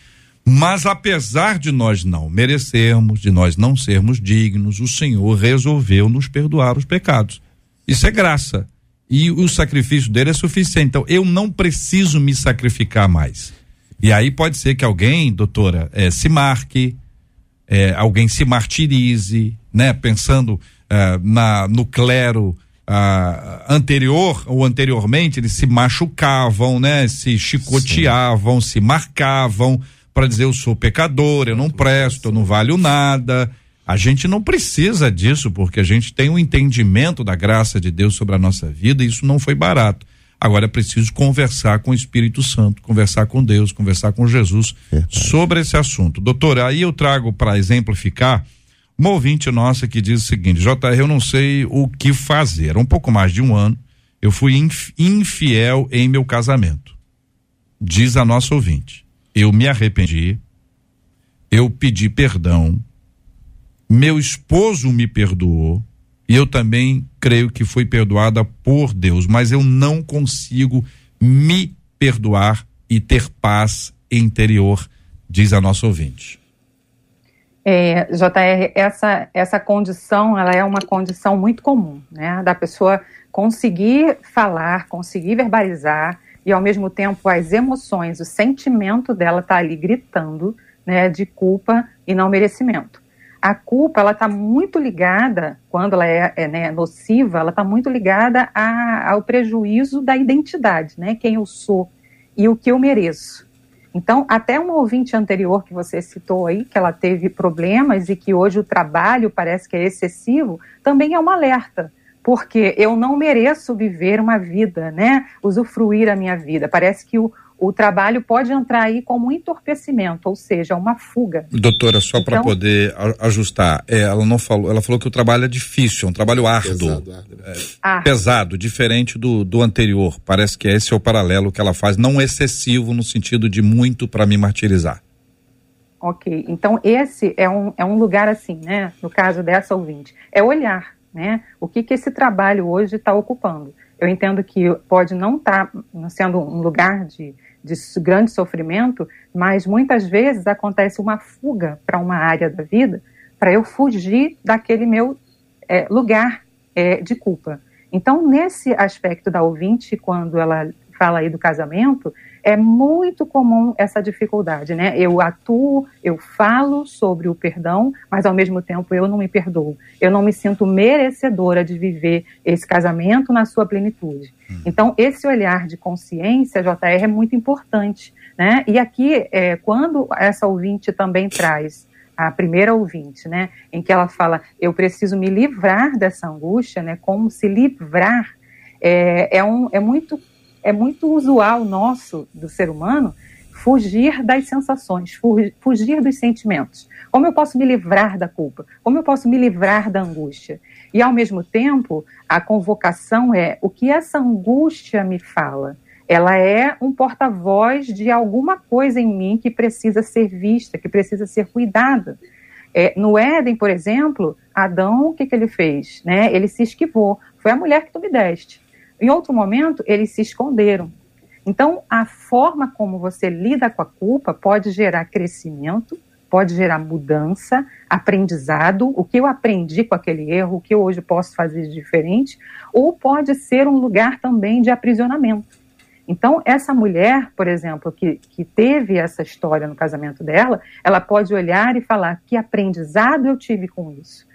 Speaker 1: Mas apesar de nós não merecermos, de nós não sermos dignos, o Senhor resolveu nos perdoar os pecados. Isso é graça. E o sacrifício dele é suficiente. Então, eu não preciso me sacrificar mais. E aí pode ser que alguém, doutora, eh, se marque, eh, alguém se martirize, né? Pensando eh, na, no clero ah, anterior ou anteriormente, eles se machucavam, né? Se chicoteavam, Sim. se marcavam para dizer eu sou pecador, eu não presto, eu não valho nada. A gente não precisa disso, porque a gente tem um entendimento da graça de Deus sobre a nossa vida e isso não foi barato. Agora é preciso conversar com o Espírito Santo, conversar com Deus, conversar com Jesus Verdade. sobre esse assunto. Doutor, aí eu trago para exemplificar uma ouvinte nossa que diz o seguinte: JR, eu não sei o que fazer. Há um pouco mais de um ano, eu fui infiel em meu casamento. Diz a nossa ouvinte eu me arrependi, eu pedi perdão, meu esposo me perdoou, e eu também creio que fui perdoada por Deus, mas eu não consigo me perdoar e ter paz interior, diz a nossa ouvinte.
Speaker 4: É, JR, essa, essa condição, ela é uma condição muito comum, né? Da pessoa conseguir falar, conseguir verbalizar e ao mesmo tempo as emoções, o sentimento dela está ali gritando, né, de culpa e não merecimento. A culpa ela está muito ligada, quando ela é, é né, nociva, ela está muito ligada a, ao prejuízo da identidade, né, quem eu sou e o que eu mereço. Então, até uma ouvinte anterior que você citou aí, que ela teve problemas e que hoje o trabalho parece que é excessivo, também é um alerta porque eu não mereço viver uma vida, né? Usufruir a minha vida. Parece que o, o trabalho pode entrar aí como um entorpecimento, ou seja, uma fuga.
Speaker 1: Doutora, só então, para poder ajustar, é, ela não falou, ela falou que o trabalho é difícil, é um trabalho árduo, pesado, é, pesado diferente do, do anterior. Parece que esse é o paralelo que ela faz, não excessivo no sentido de muito para me martirizar.
Speaker 4: Ok, então esse é um, é um lugar assim, né? No caso dessa ouvinte, é olhar né? O que, que esse trabalho hoje está ocupando? Eu entendo que pode não estar tá sendo um lugar de, de grande sofrimento, mas muitas vezes acontece uma fuga para uma área da vida para eu fugir daquele meu é, lugar é, de culpa. Então, nesse aspecto da ouvinte, quando ela fala aí do casamento, é muito comum essa dificuldade, né? Eu atuo, eu falo sobre o perdão, mas ao mesmo tempo eu não me perdoo. Eu não me sinto merecedora de viver esse casamento na sua plenitude. Hum. Então, esse olhar de consciência, JR, é muito importante, né? E aqui, é, quando essa ouvinte também traz a primeira ouvinte, né, em que ela fala, eu preciso me livrar dessa angústia, né, como se livrar, é, é, um, é muito é muito usual nosso, do ser humano, fugir das sensações, fugir dos sentimentos. Como eu posso me livrar da culpa? Como eu posso me livrar da angústia? E, ao mesmo tempo, a convocação é o que essa angústia me fala? Ela é um porta-voz de alguma coisa em mim que precisa ser vista, que precisa ser cuidada. É, no Éden, por exemplo, Adão, o que, que ele fez? Né? Ele se esquivou. Foi a mulher que tu me deste. Em outro momento, eles se esconderam. Então, a forma como você lida com a culpa pode gerar crescimento, pode gerar mudança, aprendizado, o que eu aprendi com aquele erro, o que eu hoje posso fazer de diferente, ou pode ser um lugar também de aprisionamento. Então, essa mulher, por exemplo, que, que teve essa história no casamento dela, ela pode olhar e falar: que aprendizado eu tive com isso?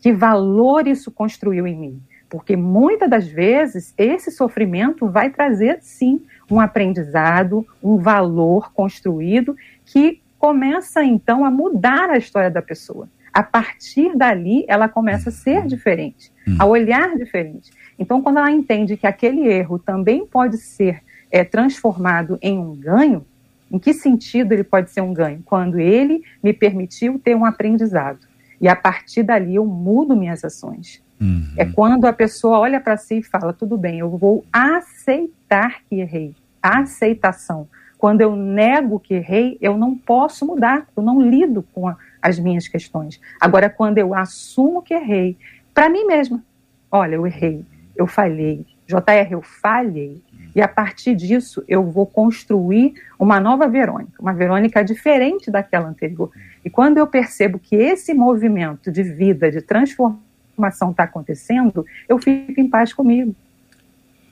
Speaker 4: Que valor isso construiu em mim? Porque muitas das vezes esse sofrimento vai trazer, sim, um aprendizado, um valor construído que começa então a mudar a história da pessoa. A partir dali, ela começa a ser diferente, a olhar diferente. Então, quando ela entende que aquele erro também pode ser é, transformado em um ganho, em que sentido ele pode ser um ganho? Quando ele me permitiu ter um aprendizado. E a partir dali eu mudo minhas ações. Uhum. É quando a pessoa olha para si e fala: tudo bem, eu vou aceitar que errei. A aceitação. Quando eu nego que errei, eu não posso mudar, eu não lido com a, as minhas questões. Agora, quando eu assumo que errei, para mim mesma, olha, eu errei, eu falhei, JR, eu falhei, e a partir disso eu vou construir uma nova Verônica, uma Verônica diferente daquela anterior. E quando eu percebo que esse movimento de vida, de transformação está acontecendo, eu fico em paz comigo.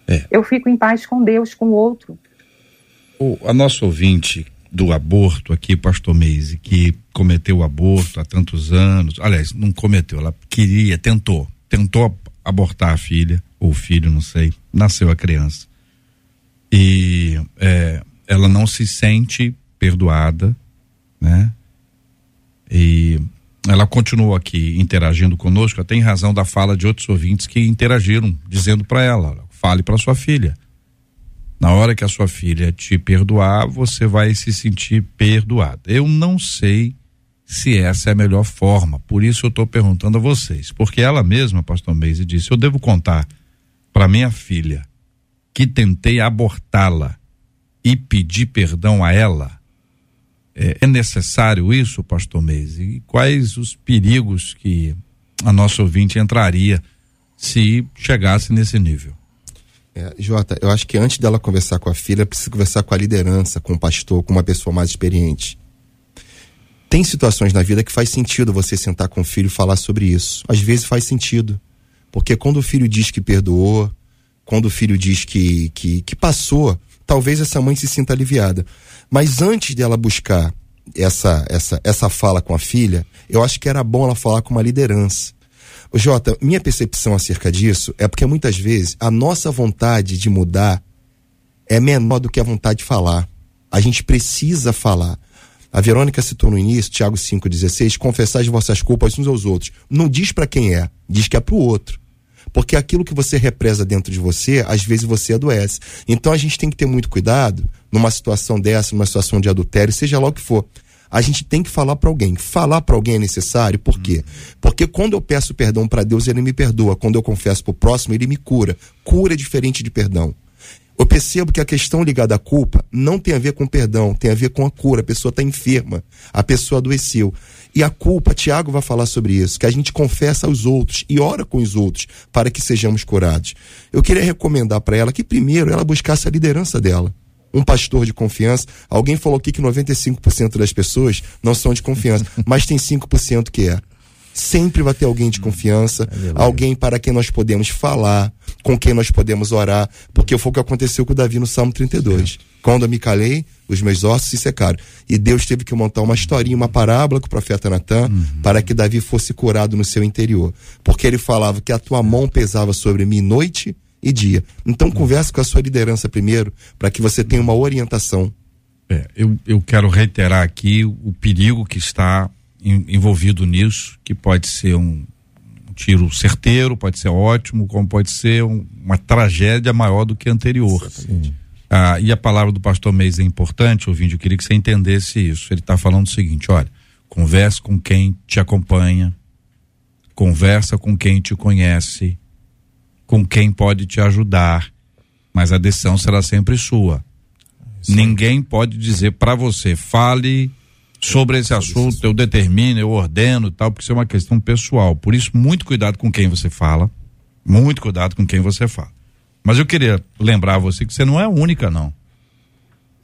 Speaker 4: É. Eu fico em paz com Deus, com o outro.
Speaker 1: O, a nossa ouvinte do aborto aqui, pastor Meise, que cometeu o aborto há tantos anos, aliás, não cometeu, ela queria, tentou, tentou abortar a filha, ou o filho, não sei, nasceu a criança e é, ela não se sente perdoada, né? E ela continuou aqui interagindo conosco, até em razão da fala de outros ouvintes que interagiram, dizendo para ela: fale para sua filha. Na hora que a sua filha te perdoar, você vai se sentir perdoada. Eu não sei se essa é a melhor forma, por isso eu estou perguntando a vocês, porque ela mesma, Pastor Meise, disse: eu devo contar para minha filha que tentei abortá-la e pedir perdão a ela? É, é necessário isso, pastor Meise? E quais os perigos que a nossa ouvinte entraria se chegasse nesse nível?
Speaker 3: É, Jota, eu acho que antes dela conversar com a filha, precisa conversar com a liderança, com o pastor, com uma pessoa mais experiente. Tem situações na vida que faz sentido você sentar com o filho e falar sobre isso. Às vezes faz sentido. Porque quando o filho diz que perdoou, quando o filho diz que, que, que passou, talvez essa mãe se sinta aliviada. Mas antes dela buscar essa, essa, essa fala com a filha, eu acho que era bom ela falar com uma liderança. O Jota, minha percepção acerca disso é porque muitas vezes a nossa vontade de mudar é menor do que a vontade de falar. A gente precisa falar. A Verônica citou no início, Tiago 5,16, confessar as vossas culpas uns aos outros. Não diz para quem é, diz que é para o outro. Porque aquilo que você represa dentro de você, às vezes você adoece. Então a gente tem que ter muito cuidado numa situação dessa, numa situação de adultério, seja lá o que for. A gente tem que falar para alguém. Falar para alguém é necessário, por quê? Porque quando eu peço perdão para Deus, ele me perdoa. Quando eu confesso para o próximo, ele me cura. Cura é diferente de perdão. Eu percebo que a questão ligada à culpa não tem a ver com perdão, tem a ver com a cura. A pessoa está enferma, a pessoa adoeceu. E a culpa, Tiago vai falar sobre isso, que a gente confessa aos outros e ora com os outros para que sejamos curados. Eu queria recomendar para ela que primeiro ela buscasse a liderança dela. Um pastor de confiança. Alguém falou aqui que 95% das pessoas não são de confiança, (laughs) mas tem 5% que é. Sempre vai ter alguém de confiança, é alguém para quem nós podemos falar, com quem nós podemos orar, porque foi o que aconteceu com o Davi no Salmo 32. É. Quando eu me calei, os meus ossos se secaram. E Deus teve que montar uma historinha, uma parábola com o profeta Natan, uhum. para que Davi fosse curado no seu interior. Porque ele falava que a tua mão pesava sobre mim noite e dia. Então uhum. converse com a sua liderança primeiro, para que você tenha uma orientação.
Speaker 1: É, eu, eu quero reiterar aqui o perigo que está envolvido nisso, que pode ser um tiro certeiro, pode ser ótimo, como pode ser um, uma tragédia maior do que a anterior. Ah, e a palavra do pastor Meis é importante, ouvindo, eu queria que você entendesse isso. Ele está falando o seguinte: olha, converse com quem te acompanha, conversa com quem te conhece, com quem pode te ajudar, mas a decisão será sempre sua. Sim. Ninguém pode dizer para você, fale sobre esse assunto, eu determino, eu ordeno tal, porque isso é uma questão pessoal. Por isso, muito cuidado com quem você fala, muito cuidado com quem você fala. Mas eu queria lembrar a você que você não é a única, não.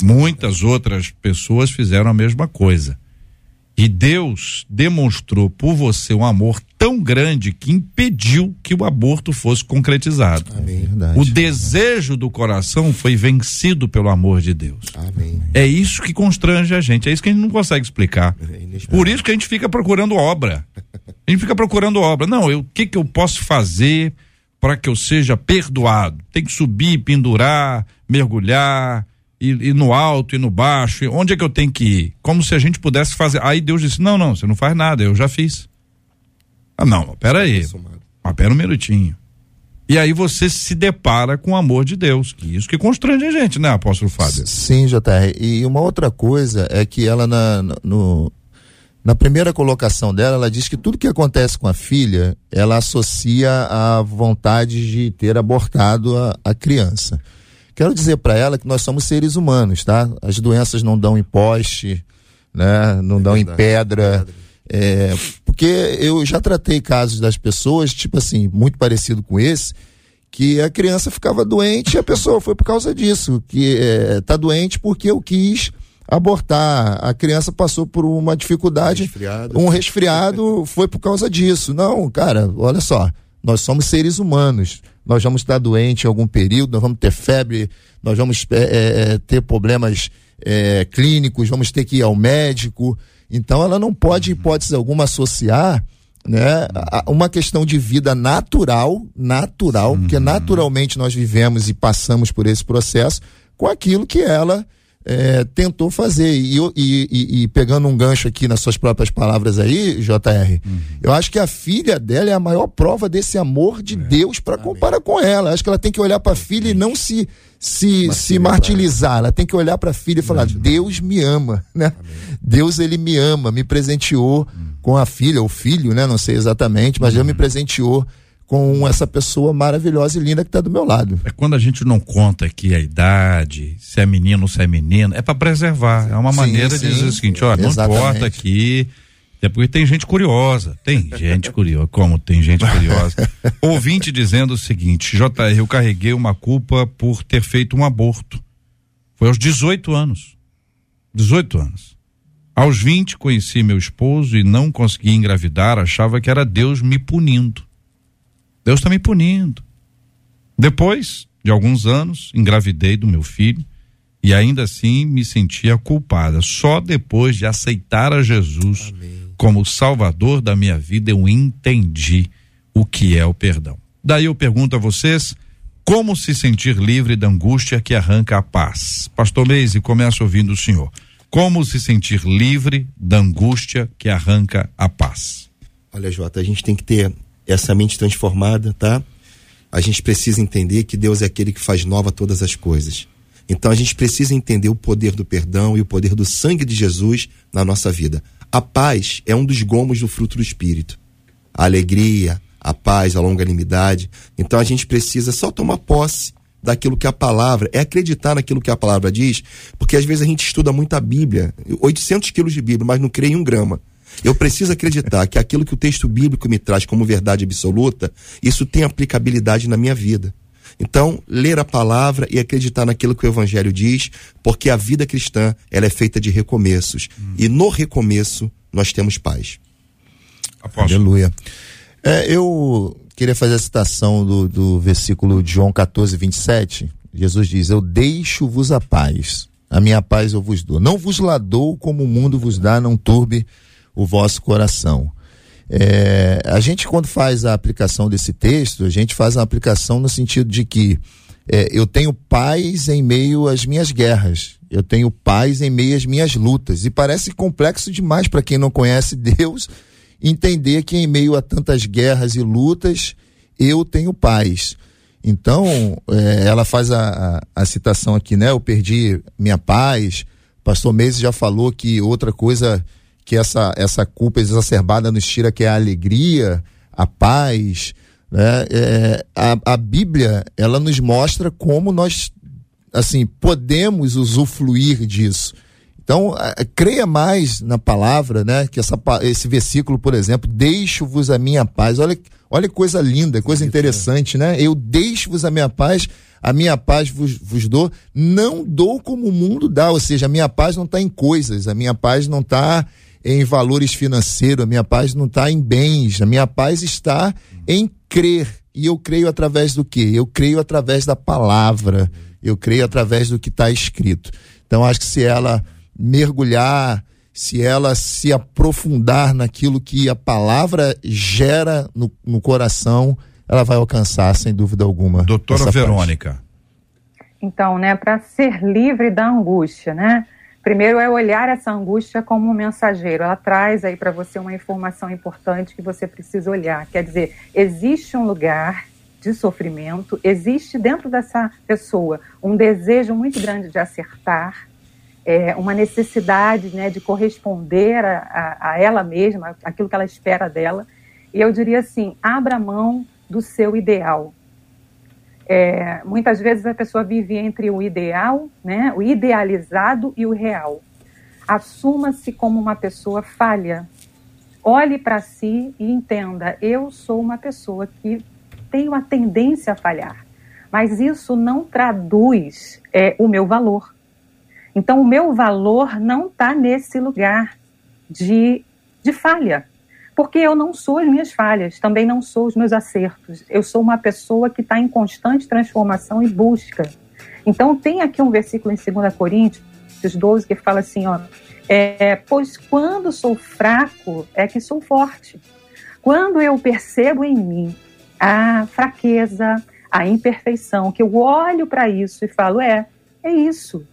Speaker 1: Muitas outras pessoas fizeram a mesma coisa. E Deus demonstrou por você um amor tão grande que impediu que o aborto fosse concretizado. Amém. O desejo do coração foi vencido pelo amor de Deus. Amém. É isso que constrange a gente, é isso que a gente não consegue explicar. É por isso que a gente fica procurando obra. A gente fica procurando obra. Não, o que que eu posso fazer para que eu seja perdoado? Tem que subir, pendurar, mergulhar, ir, ir, no alto e no baixo. Onde é que eu tenho que ir? Como se a gente pudesse fazer. Aí Deus disse: Não, não, você não faz nada, eu já fiz. Ah, não, pera aí. Mas pera um minutinho. E aí você se depara com o amor de Deus, que isso que constrange a gente, né, apóstolo Fábio?
Speaker 2: Sim, JR. E uma outra coisa é que ela na, no, na primeira colocação dela, ela diz que tudo que acontece com a filha, ela associa à vontade de ter abortado a, a criança. Quero dizer para ela que nós somos seres humanos, tá? As doenças não dão em poste, né? Não é dão verdade, em pedra. É, porque eu já tratei casos das pessoas, tipo assim, muito parecido com esse, que a criança ficava doente e a pessoa foi por causa disso, que é, tá doente porque eu quis abortar. A criança passou por uma dificuldade, resfriado. um resfriado, foi por causa disso. Não, cara, olha só, nós somos seres humanos. Nós vamos estar doentes em algum período, nós vamos ter febre, nós vamos é, é, é ter problemas é, clínicos, vamos ter que ir ao médico. Então ela não pode, hipótese alguma, associar né, uma questão de vida natural, natural, uhum. porque naturalmente nós vivemos e passamos por esse processo, com aquilo que ela é, tentou fazer. E, e, e, e, pegando um gancho aqui nas suas próprias palavras aí, JR, uhum. eu acho que a filha dela é a maior prova desse amor de é. Deus para comparar com ela. Acho que ela tem que olhar para a filha e não se se, se martirizar. Ela tem que olhar para a filha e falar: Deus me ama, né? Amém. Deus ele me ama, me presenteou uhum. com a filha, ou filho, né? Não sei exatamente, mas uhum. Deus me presenteou com essa pessoa maravilhosa e linda que está do meu lado.
Speaker 1: É quando a gente não conta aqui a idade, se é menino ou se é menina, é para preservar. É uma sim, maneira sim, de dizer o seguinte: ó, não importa aqui. É porque tem gente curiosa. Tem (laughs) gente curiosa. Como tem gente curiosa? (laughs) Ouvinte dizendo o seguinte: JR, eu carreguei uma culpa por ter feito um aborto. Foi aos 18 anos. 18 anos. Aos 20 conheci meu esposo e não consegui engravidar, achava que era Deus me punindo. Deus está me punindo. Depois de alguns anos, engravidei do meu filho e ainda assim me sentia culpada. Só depois de aceitar a Jesus Amém. como Salvador da minha vida eu entendi o que é o perdão. Daí eu pergunto a vocês, como se sentir livre da angústia que arranca a paz? Pastor Meise, começo ouvindo o senhor. Como se sentir livre da angústia que arranca a paz?
Speaker 3: Olha, Jota, a gente tem que ter essa mente transformada, tá? A gente precisa entender que Deus é aquele que faz nova todas as coisas. Então a gente precisa entender o poder do perdão e o poder do sangue de Jesus na nossa vida. A paz é um dos gomos do fruto do espírito. A alegria, a paz, a longanimidade. Então a gente precisa só tomar posse daquilo que a palavra, é acreditar naquilo que a palavra diz, porque às vezes a gente estuda muito a Bíblia, 800 quilos de Bíblia, mas não crê em um grama. Eu preciso acreditar que aquilo que o texto bíblico me traz como verdade absoluta, isso tem aplicabilidade na minha vida. Então, ler a palavra e acreditar naquilo que o evangelho diz, porque a vida cristã, ela é feita de recomeços. Hum. E no recomeço, nós temos paz.
Speaker 2: Apóstolo. Aleluia. É, eu queria fazer a citação do, do versículo de João 14, 27. Jesus diz: Eu deixo-vos a paz, a minha paz eu vos dou. Não vos la dou como o mundo vos dá, não turbe o vosso coração. É, a gente, quando faz a aplicação desse texto, a gente faz a aplicação no sentido de que é, eu tenho paz em meio às minhas guerras, eu tenho paz em meio às minhas lutas. E parece complexo demais para quem não conhece (laughs) Deus entender que em meio a tantas guerras e lutas eu tenho paz. Então, é, ela faz a, a, a, citação aqui, né? Eu perdi minha paz. Pastor Meses já falou que outra coisa que essa, essa culpa exacerbada nos tira, que é a alegria, a paz. Né? É, a, a Bíblia, ela nos mostra como nós, assim, podemos usufruir disso. Então, creia mais na palavra, né? Que essa, esse versículo, por exemplo, deixo-vos a minha paz. Olha, olha coisa linda, coisa interessante, né? Eu deixo-vos a minha paz, a minha paz vos, vos dou, não dou como o mundo dá, ou seja, a minha paz não está em coisas, a minha paz não está em valores financeiros, a minha paz não está em bens, a minha paz está em crer. E eu creio através do quê? Eu creio através da palavra, eu creio através do que está escrito. Então, acho que se ela mergulhar, se ela se aprofundar naquilo que a palavra gera no, no coração, ela vai alcançar, sem dúvida alguma.
Speaker 1: Doutora Verônica. Parte.
Speaker 4: Então, né, para ser livre da angústia, né? Primeiro é olhar essa angústia como um mensageiro. Ela traz aí para você uma informação importante que você precisa olhar. Quer dizer, existe um lugar de sofrimento, existe dentro dessa pessoa um desejo muito grande de acertar, é, uma necessidade né, de corresponder a, a, a ela mesma, aquilo que ela espera dela. E eu diria assim: abra mão do seu ideal. É, muitas vezes a pessoa vive entre o ideal, né, o idealizado e o real. Assuma-se como uma pessoa falha. Olhe para si e entenda: eu sou uma pessoa que tenho a tendência a falhar, mas isso não traduz é, o meu valor. Então, o meu valor não está nesse lugar de, de falha porque eu não sou as minhas falhas, também não sou os meus acertos. Eu sou uma pessoa que está em constante transformação e busca. Então, tem aqui um versículo em 2 Coríntios 12 que fala assim: ó, é, pois quando sou fraco é que sou forte. Quando eu percebo em mim a fraqueza, a imperfeição, que eu olho para isso e falo: é, é isso.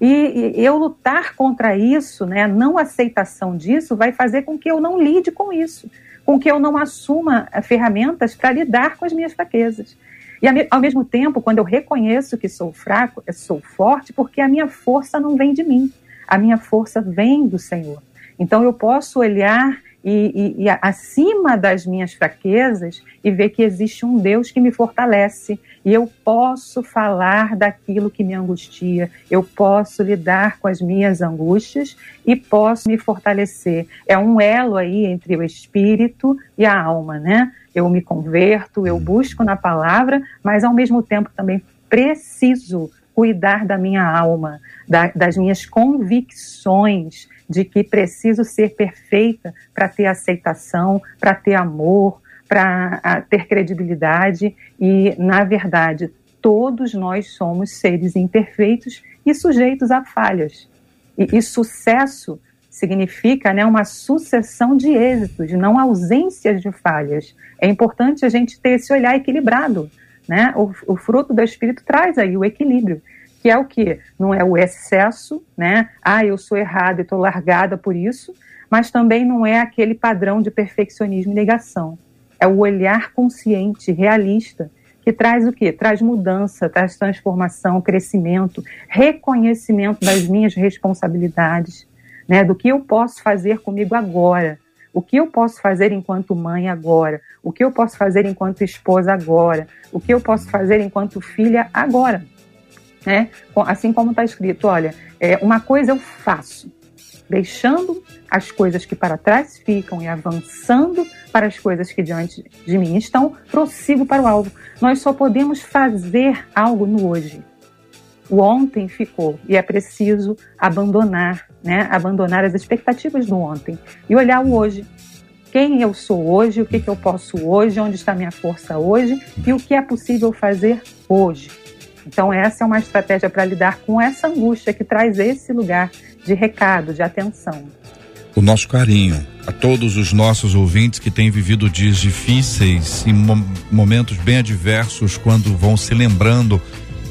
Speaker 4: E, e, eu lutar contra isso, né, a não aceitação disso, vai fazer com que eu não lide com isso, com que eu não assuma eh, ferramentas para lidar com as minhas fraquezas. E ao mesmo tempo, quando eu reconheço que sou fraco, eu sou forte, porque a minha força não vem de mim, a minha força vem do Senhor. Então eu posso olhar e, e, e, acima das minhas fraquezas e ver que existe um Deus que me fortalece e eu posso falar daquilo que me angustia, eu posso lidar com as minhas angústias e posso me fortalecer. É um elo aí entre o espírito e a alma, né? Eu me converto, eu busco na palavra, mas ao mesmo tempo também preciso cuidar da minha alma, da, das minhas convicções de que preciso ser perfeita para ter aceitação, para ter amor, para ter credibilidade e, na verdade, todos nós somos seres imperfeitos e sujeitos a falhas. E, e sucesso significa né, uma sucessão de êxitos, não ausência de falhas. É importante a gente ter esse olhar equilibrado. Né? O, o fruto do Espírito traz aí o equilíbrio que é o que? Não é o excesso, né? Ah, eu sou errada e estou largada por isso, mas também não é aquele padrão de perfeccionismo e negação. É o olhar consciente, realista, que traz o quê? Traz mudança, traz transformação, crescimento, reconhecimento das minhas responsabilidades, né? Do que eu posso fazer comigo agora, o que eu posso fazer enquanto mãe agora, o que eu posso fazer enquanto esposa agora, o que eu posso fazer enquanto filha agora né? Assim como está escrito, olha, é, uma coisa eu faço, deixando as coisas que para trás ficam e avançando para as coisas que diante de mim estão, prossigo para o alvo. Nós só podemos fazer algo no hoje. O ontem ficou e é preciso abandonar, né? Abandonar as expectativas do ontem e olhar o hoje. Quem eu sou hoje, o que, que eu posso hoje, onde está minha força hoje e o que é possível fazer hoje. Então, essa é uma estratégia para lidar com essa angústia que traz esse lugar de recado, de atenção.
Speaker 1: O nosso carinho a todos os nossos ouvintes que têm vivido dias difíceis e momentos bem adversos quando vão se lembrando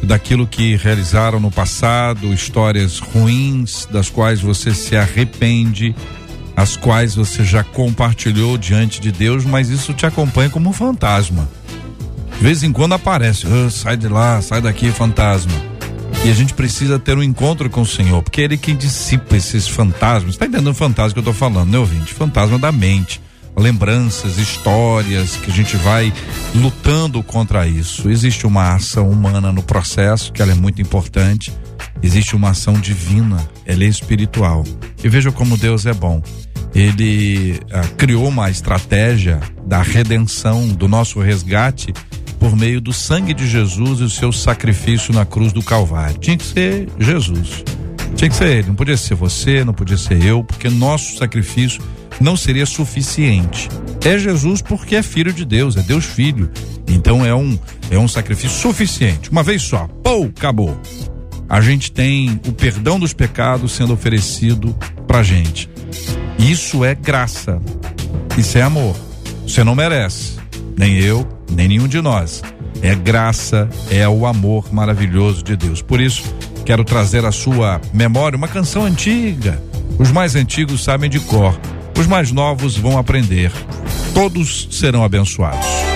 Speaker 1: daquilo que realizaram no passado, histórias ruins das quais você se arrepende, as quais você já compartilhou diante de Deus, mas isso te acompanha como um fantasma. De vez em quando aparece, oh, sai de lá, sai daqui, fantasma. E a gente precisa ter um encontro com o Senhor, porque é Ele que dissipa esses fantasmas. Está entendendo o fantasma que eu estou falando, né, ouvinte? Fantasma da mente. Lembranças, histórias, que a gente vai lutando contra isso. Existe uma ação humana no processo, que ela é muito importante. Existe uma ação divina, ela é espiritual. E veja como Deus é bom. Ele ah, criou uma estratégia da redenção, do nosso resgate, por meio do sangue de Jesus e o seu sacrifício na cruz do Calvário. Tinha que ser Jesus. Tinha que ser ele, não podia ser você, não podia ser eu, porque nosso sacrifício não seria suficiente. É Jesus porque é filho de Deus, é Deus filho. Então é um é um sacrifício suficiente. Uma vez só, pô, acabou. A gente tem o perdão dos pecados sendo oferecido
Speaker 7: pra gente. Isso é graça. Isso é amor. Você não merece. Nem eu, nem nenhum de nós. É graça, é o amor maravilhoso de Deus. Por isso, quero trazer à sua memória uma canção antiga. Os mais antigos sabem de cor, os mais novos vão aprender. Todos serão abençoados.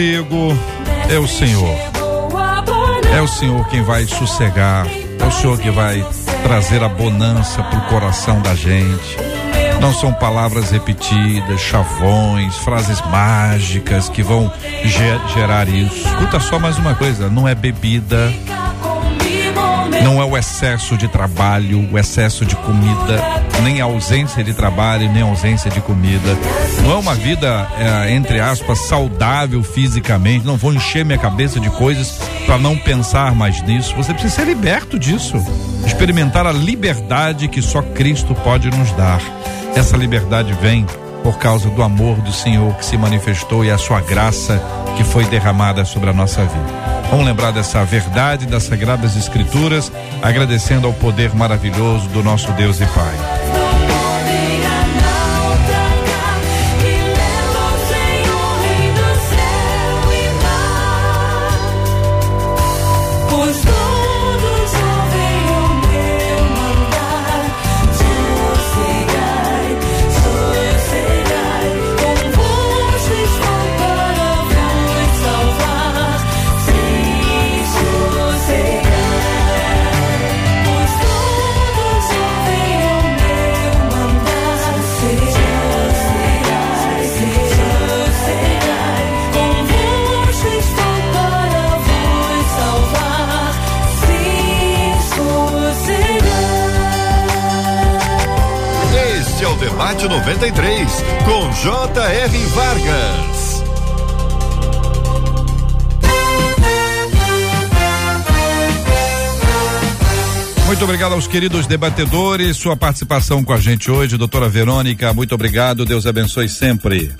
Speaker 7: Sossego é o Senhor. É o Senhor quem vai sossegar. É o Senhor que vai trazer a bonança pro coração da gente. Não são palavras repetidas, chavões, frases mágicas que vão gerar isso. Escuta só mais uma coisa: não é bebida, não é o excesso de trabalho, o excesso de comida, nem a ausência de trabalho, nem a ausência de comida. Não é uma vida, é, entre aspas, saudável fisicamente. Não vou encher minha cabeça de coisas para não pensar mais nisso. Você precisa ser liberto disso. Experimentar a liberdade que só Cristo pode nos dar. Essa liberdade vem por causa do amor do Senhor que se manifestou e a sua graça que foi derramada sobre a nossa vida. Vamos lembrar dessa verdade das Sagradas Escrituras, agradecendo ao poder maravilhoso do nosso Deus e Pai.
Speaker 6: J.R. Vargas.
Speaker 7: Muito obrigado aos queridos debatedores, sua participação com a gente hoje, doutora Verônica, muito obrigado, Deus abençoe sempre.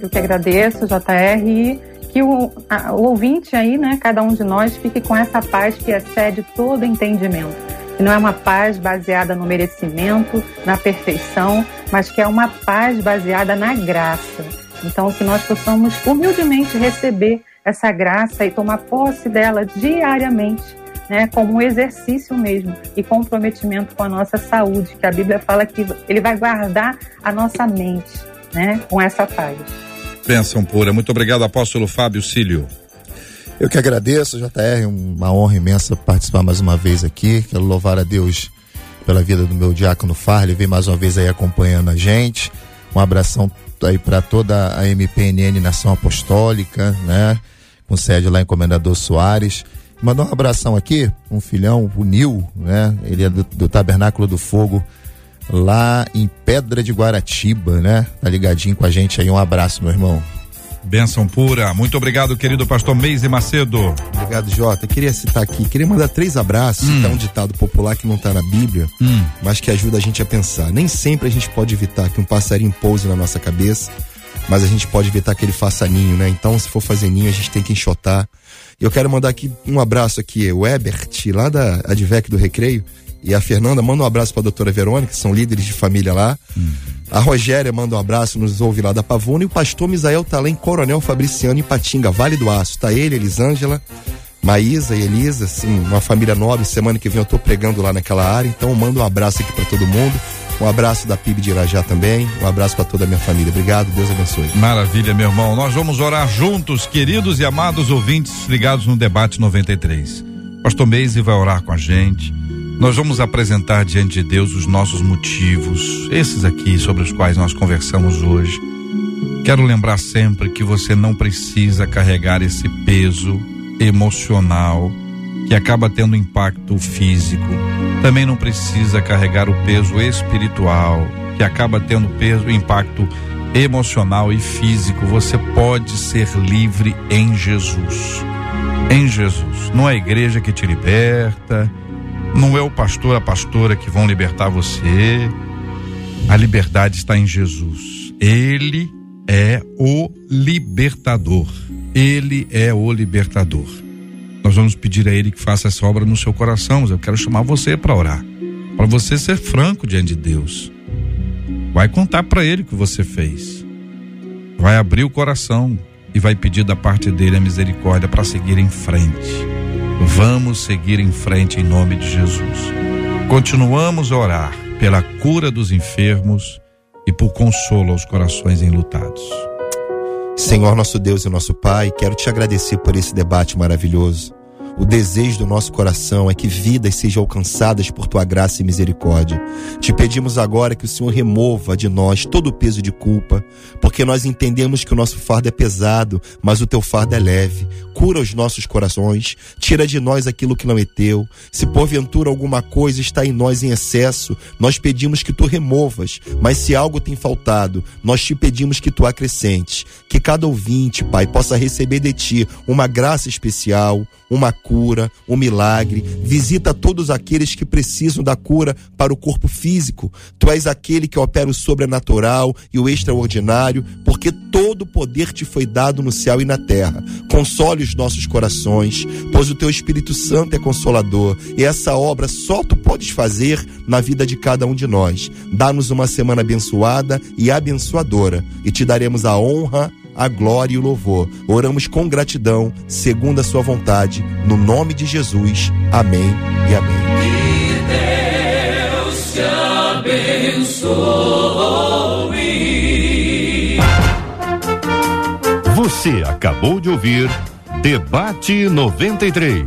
Speaker 4: Eu que agradeço, JR, que o, a, o ouvinte aí, né, cada um de nós, fique com essa paz que excede todo entendimento que não é uma paz baseada no merecimento, na perfeição, mas que é uma paz baseada na graça. Então, que nós possamos humildemente receber essa graça e tomar posse dela diariamente, né, como um exercício mesmo e comprometimento com a nossa saúde, que a Bíblia fala que ele vai guardar a nossa mente, né, com essa paz.
Speaker 7: Bênção pura. Muito obrigado, apóstolo Fábio Cílio.
Speaker 2: Eu que agradeço, JR, uma honra imensa participar mais uma vez aqui. Quero louvar a Deus pela vida do meu diácono Farley, vem mais uma vez aí acompanhando a gente. Um abração aí para toda a MPNN Nação Apostólica, né? Com sede lá em Comendador Soares. Mandar um abração aqui, um filhão, o Nil, né? Ele é do, do Tabernáculo do Fogo, lá em Pedra de Guaratiba, né? Tá ligadinho com a gente aí. Um abraço, meu irmão.
Speaker 7: Bênção pura. Muito obrigado, querido pastor Meise Macedo.
Speaker 3: Obrigado, Jota. queria citar aqui, queria mandar três abraços, hum. citar um ditado popular que não está na Bíblia, hum. mas que ajuda a gente a pensar. Nem sempre a gente pode evitar que um passarinho pouse na nossa cabeça, mas a gente pode evitar que ele faça ninho, né? Então, se for fazer ninho, a gente tem que enxotar Eu quero mandar aqui um abraço aqui, o Ebert, lá da Advec do Recreio, e a Fernanda, manda um abraço para a doutora Verônica, que são líderes de família lá. Uhum. A Rogéria manda um abraço, nos ouve lá da Pavuna. E o pastor Misael tá lá em Coronel Fabriciano, em Patinga, Vale do Aço. Tá ele, Elisângela, Maísa e Elisa, assim, uma família nobre. Semana que vem eu tô pregando lá naquela área, então manda um abraço aqui para todo mundo. Um abraço da PIB de Irajá também. Um abraço para toda a minha família. Obrigado, Deus abençoe.
Speaker 1: Maravilha, meu irmão. Nós vamos orar juntos, queridos e amados ouvintes ligados no debate 93. Pastor Meise vai orar com a gente. Nós vamos apresentar diante de Deus os nossos motivos, esses aqui sobre os quais nós conversamos hoje. Quero lembrar sempre que você não precisa carregar esse peso emocional que acaba tendo impacto físico também não precisa carregar o peso espiritual, que acaba tendo peso, impacto emocional e físico. Você pode ser livre em Jesus. Em Jesus. Não é a igreja que te liberta, não é o pastor, a pastora que vão libertar você. A liberdade está em Jesus. Ele é o libertador. Ele é o libertador. Nós vamos pedir a Ele que faça essa obra no seu coração, eu quero chamar você para orar, para você ser franco diante de Deus. Vai contar para Ele o que você fez, vai abrir o coração e vai pedir da parte dele a misericórdia para seguir em frente. Vamos seguir em frente em nome de Jesus. Continuamos a orar pela cura dos enfermos e por consolo aos corações enlutados.
Speaker 3: Senhor nosso Deus e nosso Pai, quero te agradecer por esse debate maravilhoso. O desejo do nosso coração é que vidas sejam alcançadas por tua graça e misericórdia. Te pedimos agora que o Senhor remova de nós todo o peso de culpa, porque nós entendemos que o nosso fardo é pesado, mas o teu fardo é leve. Cura os nossos corações, tira de nós aquilo que não é teu. Se porventura alguma coisa está em nós em excesso, nós pedimos que tu removas, mas se algo tem faltado, nós te pedimos que tu acrescentes. Que cada ouvinte, Pai, possa receber de ti uma graça especial, uma cura, um milagre. Visita todos aqueles que precisam da cura para o corpo físico. Tu és aquele que opera o sobrenatural e o extraordinário, porque todo o poder te foi dado no céu e na terra. Console os nossos corações, pois o teu Espírito Santo é consolador, e essa obra só tu podes fazer na vida de cada um de nós. Dá-nos uma semana abençoada e abençoadora, e te daremos a honra, a glória e o louvor. Oramos com gratidão, segundo a sua vontade, no nome de Jesus. Amém e amém.
Speaker 6: Que Deus te abençoe. Você acabou de ouvir Debate 93.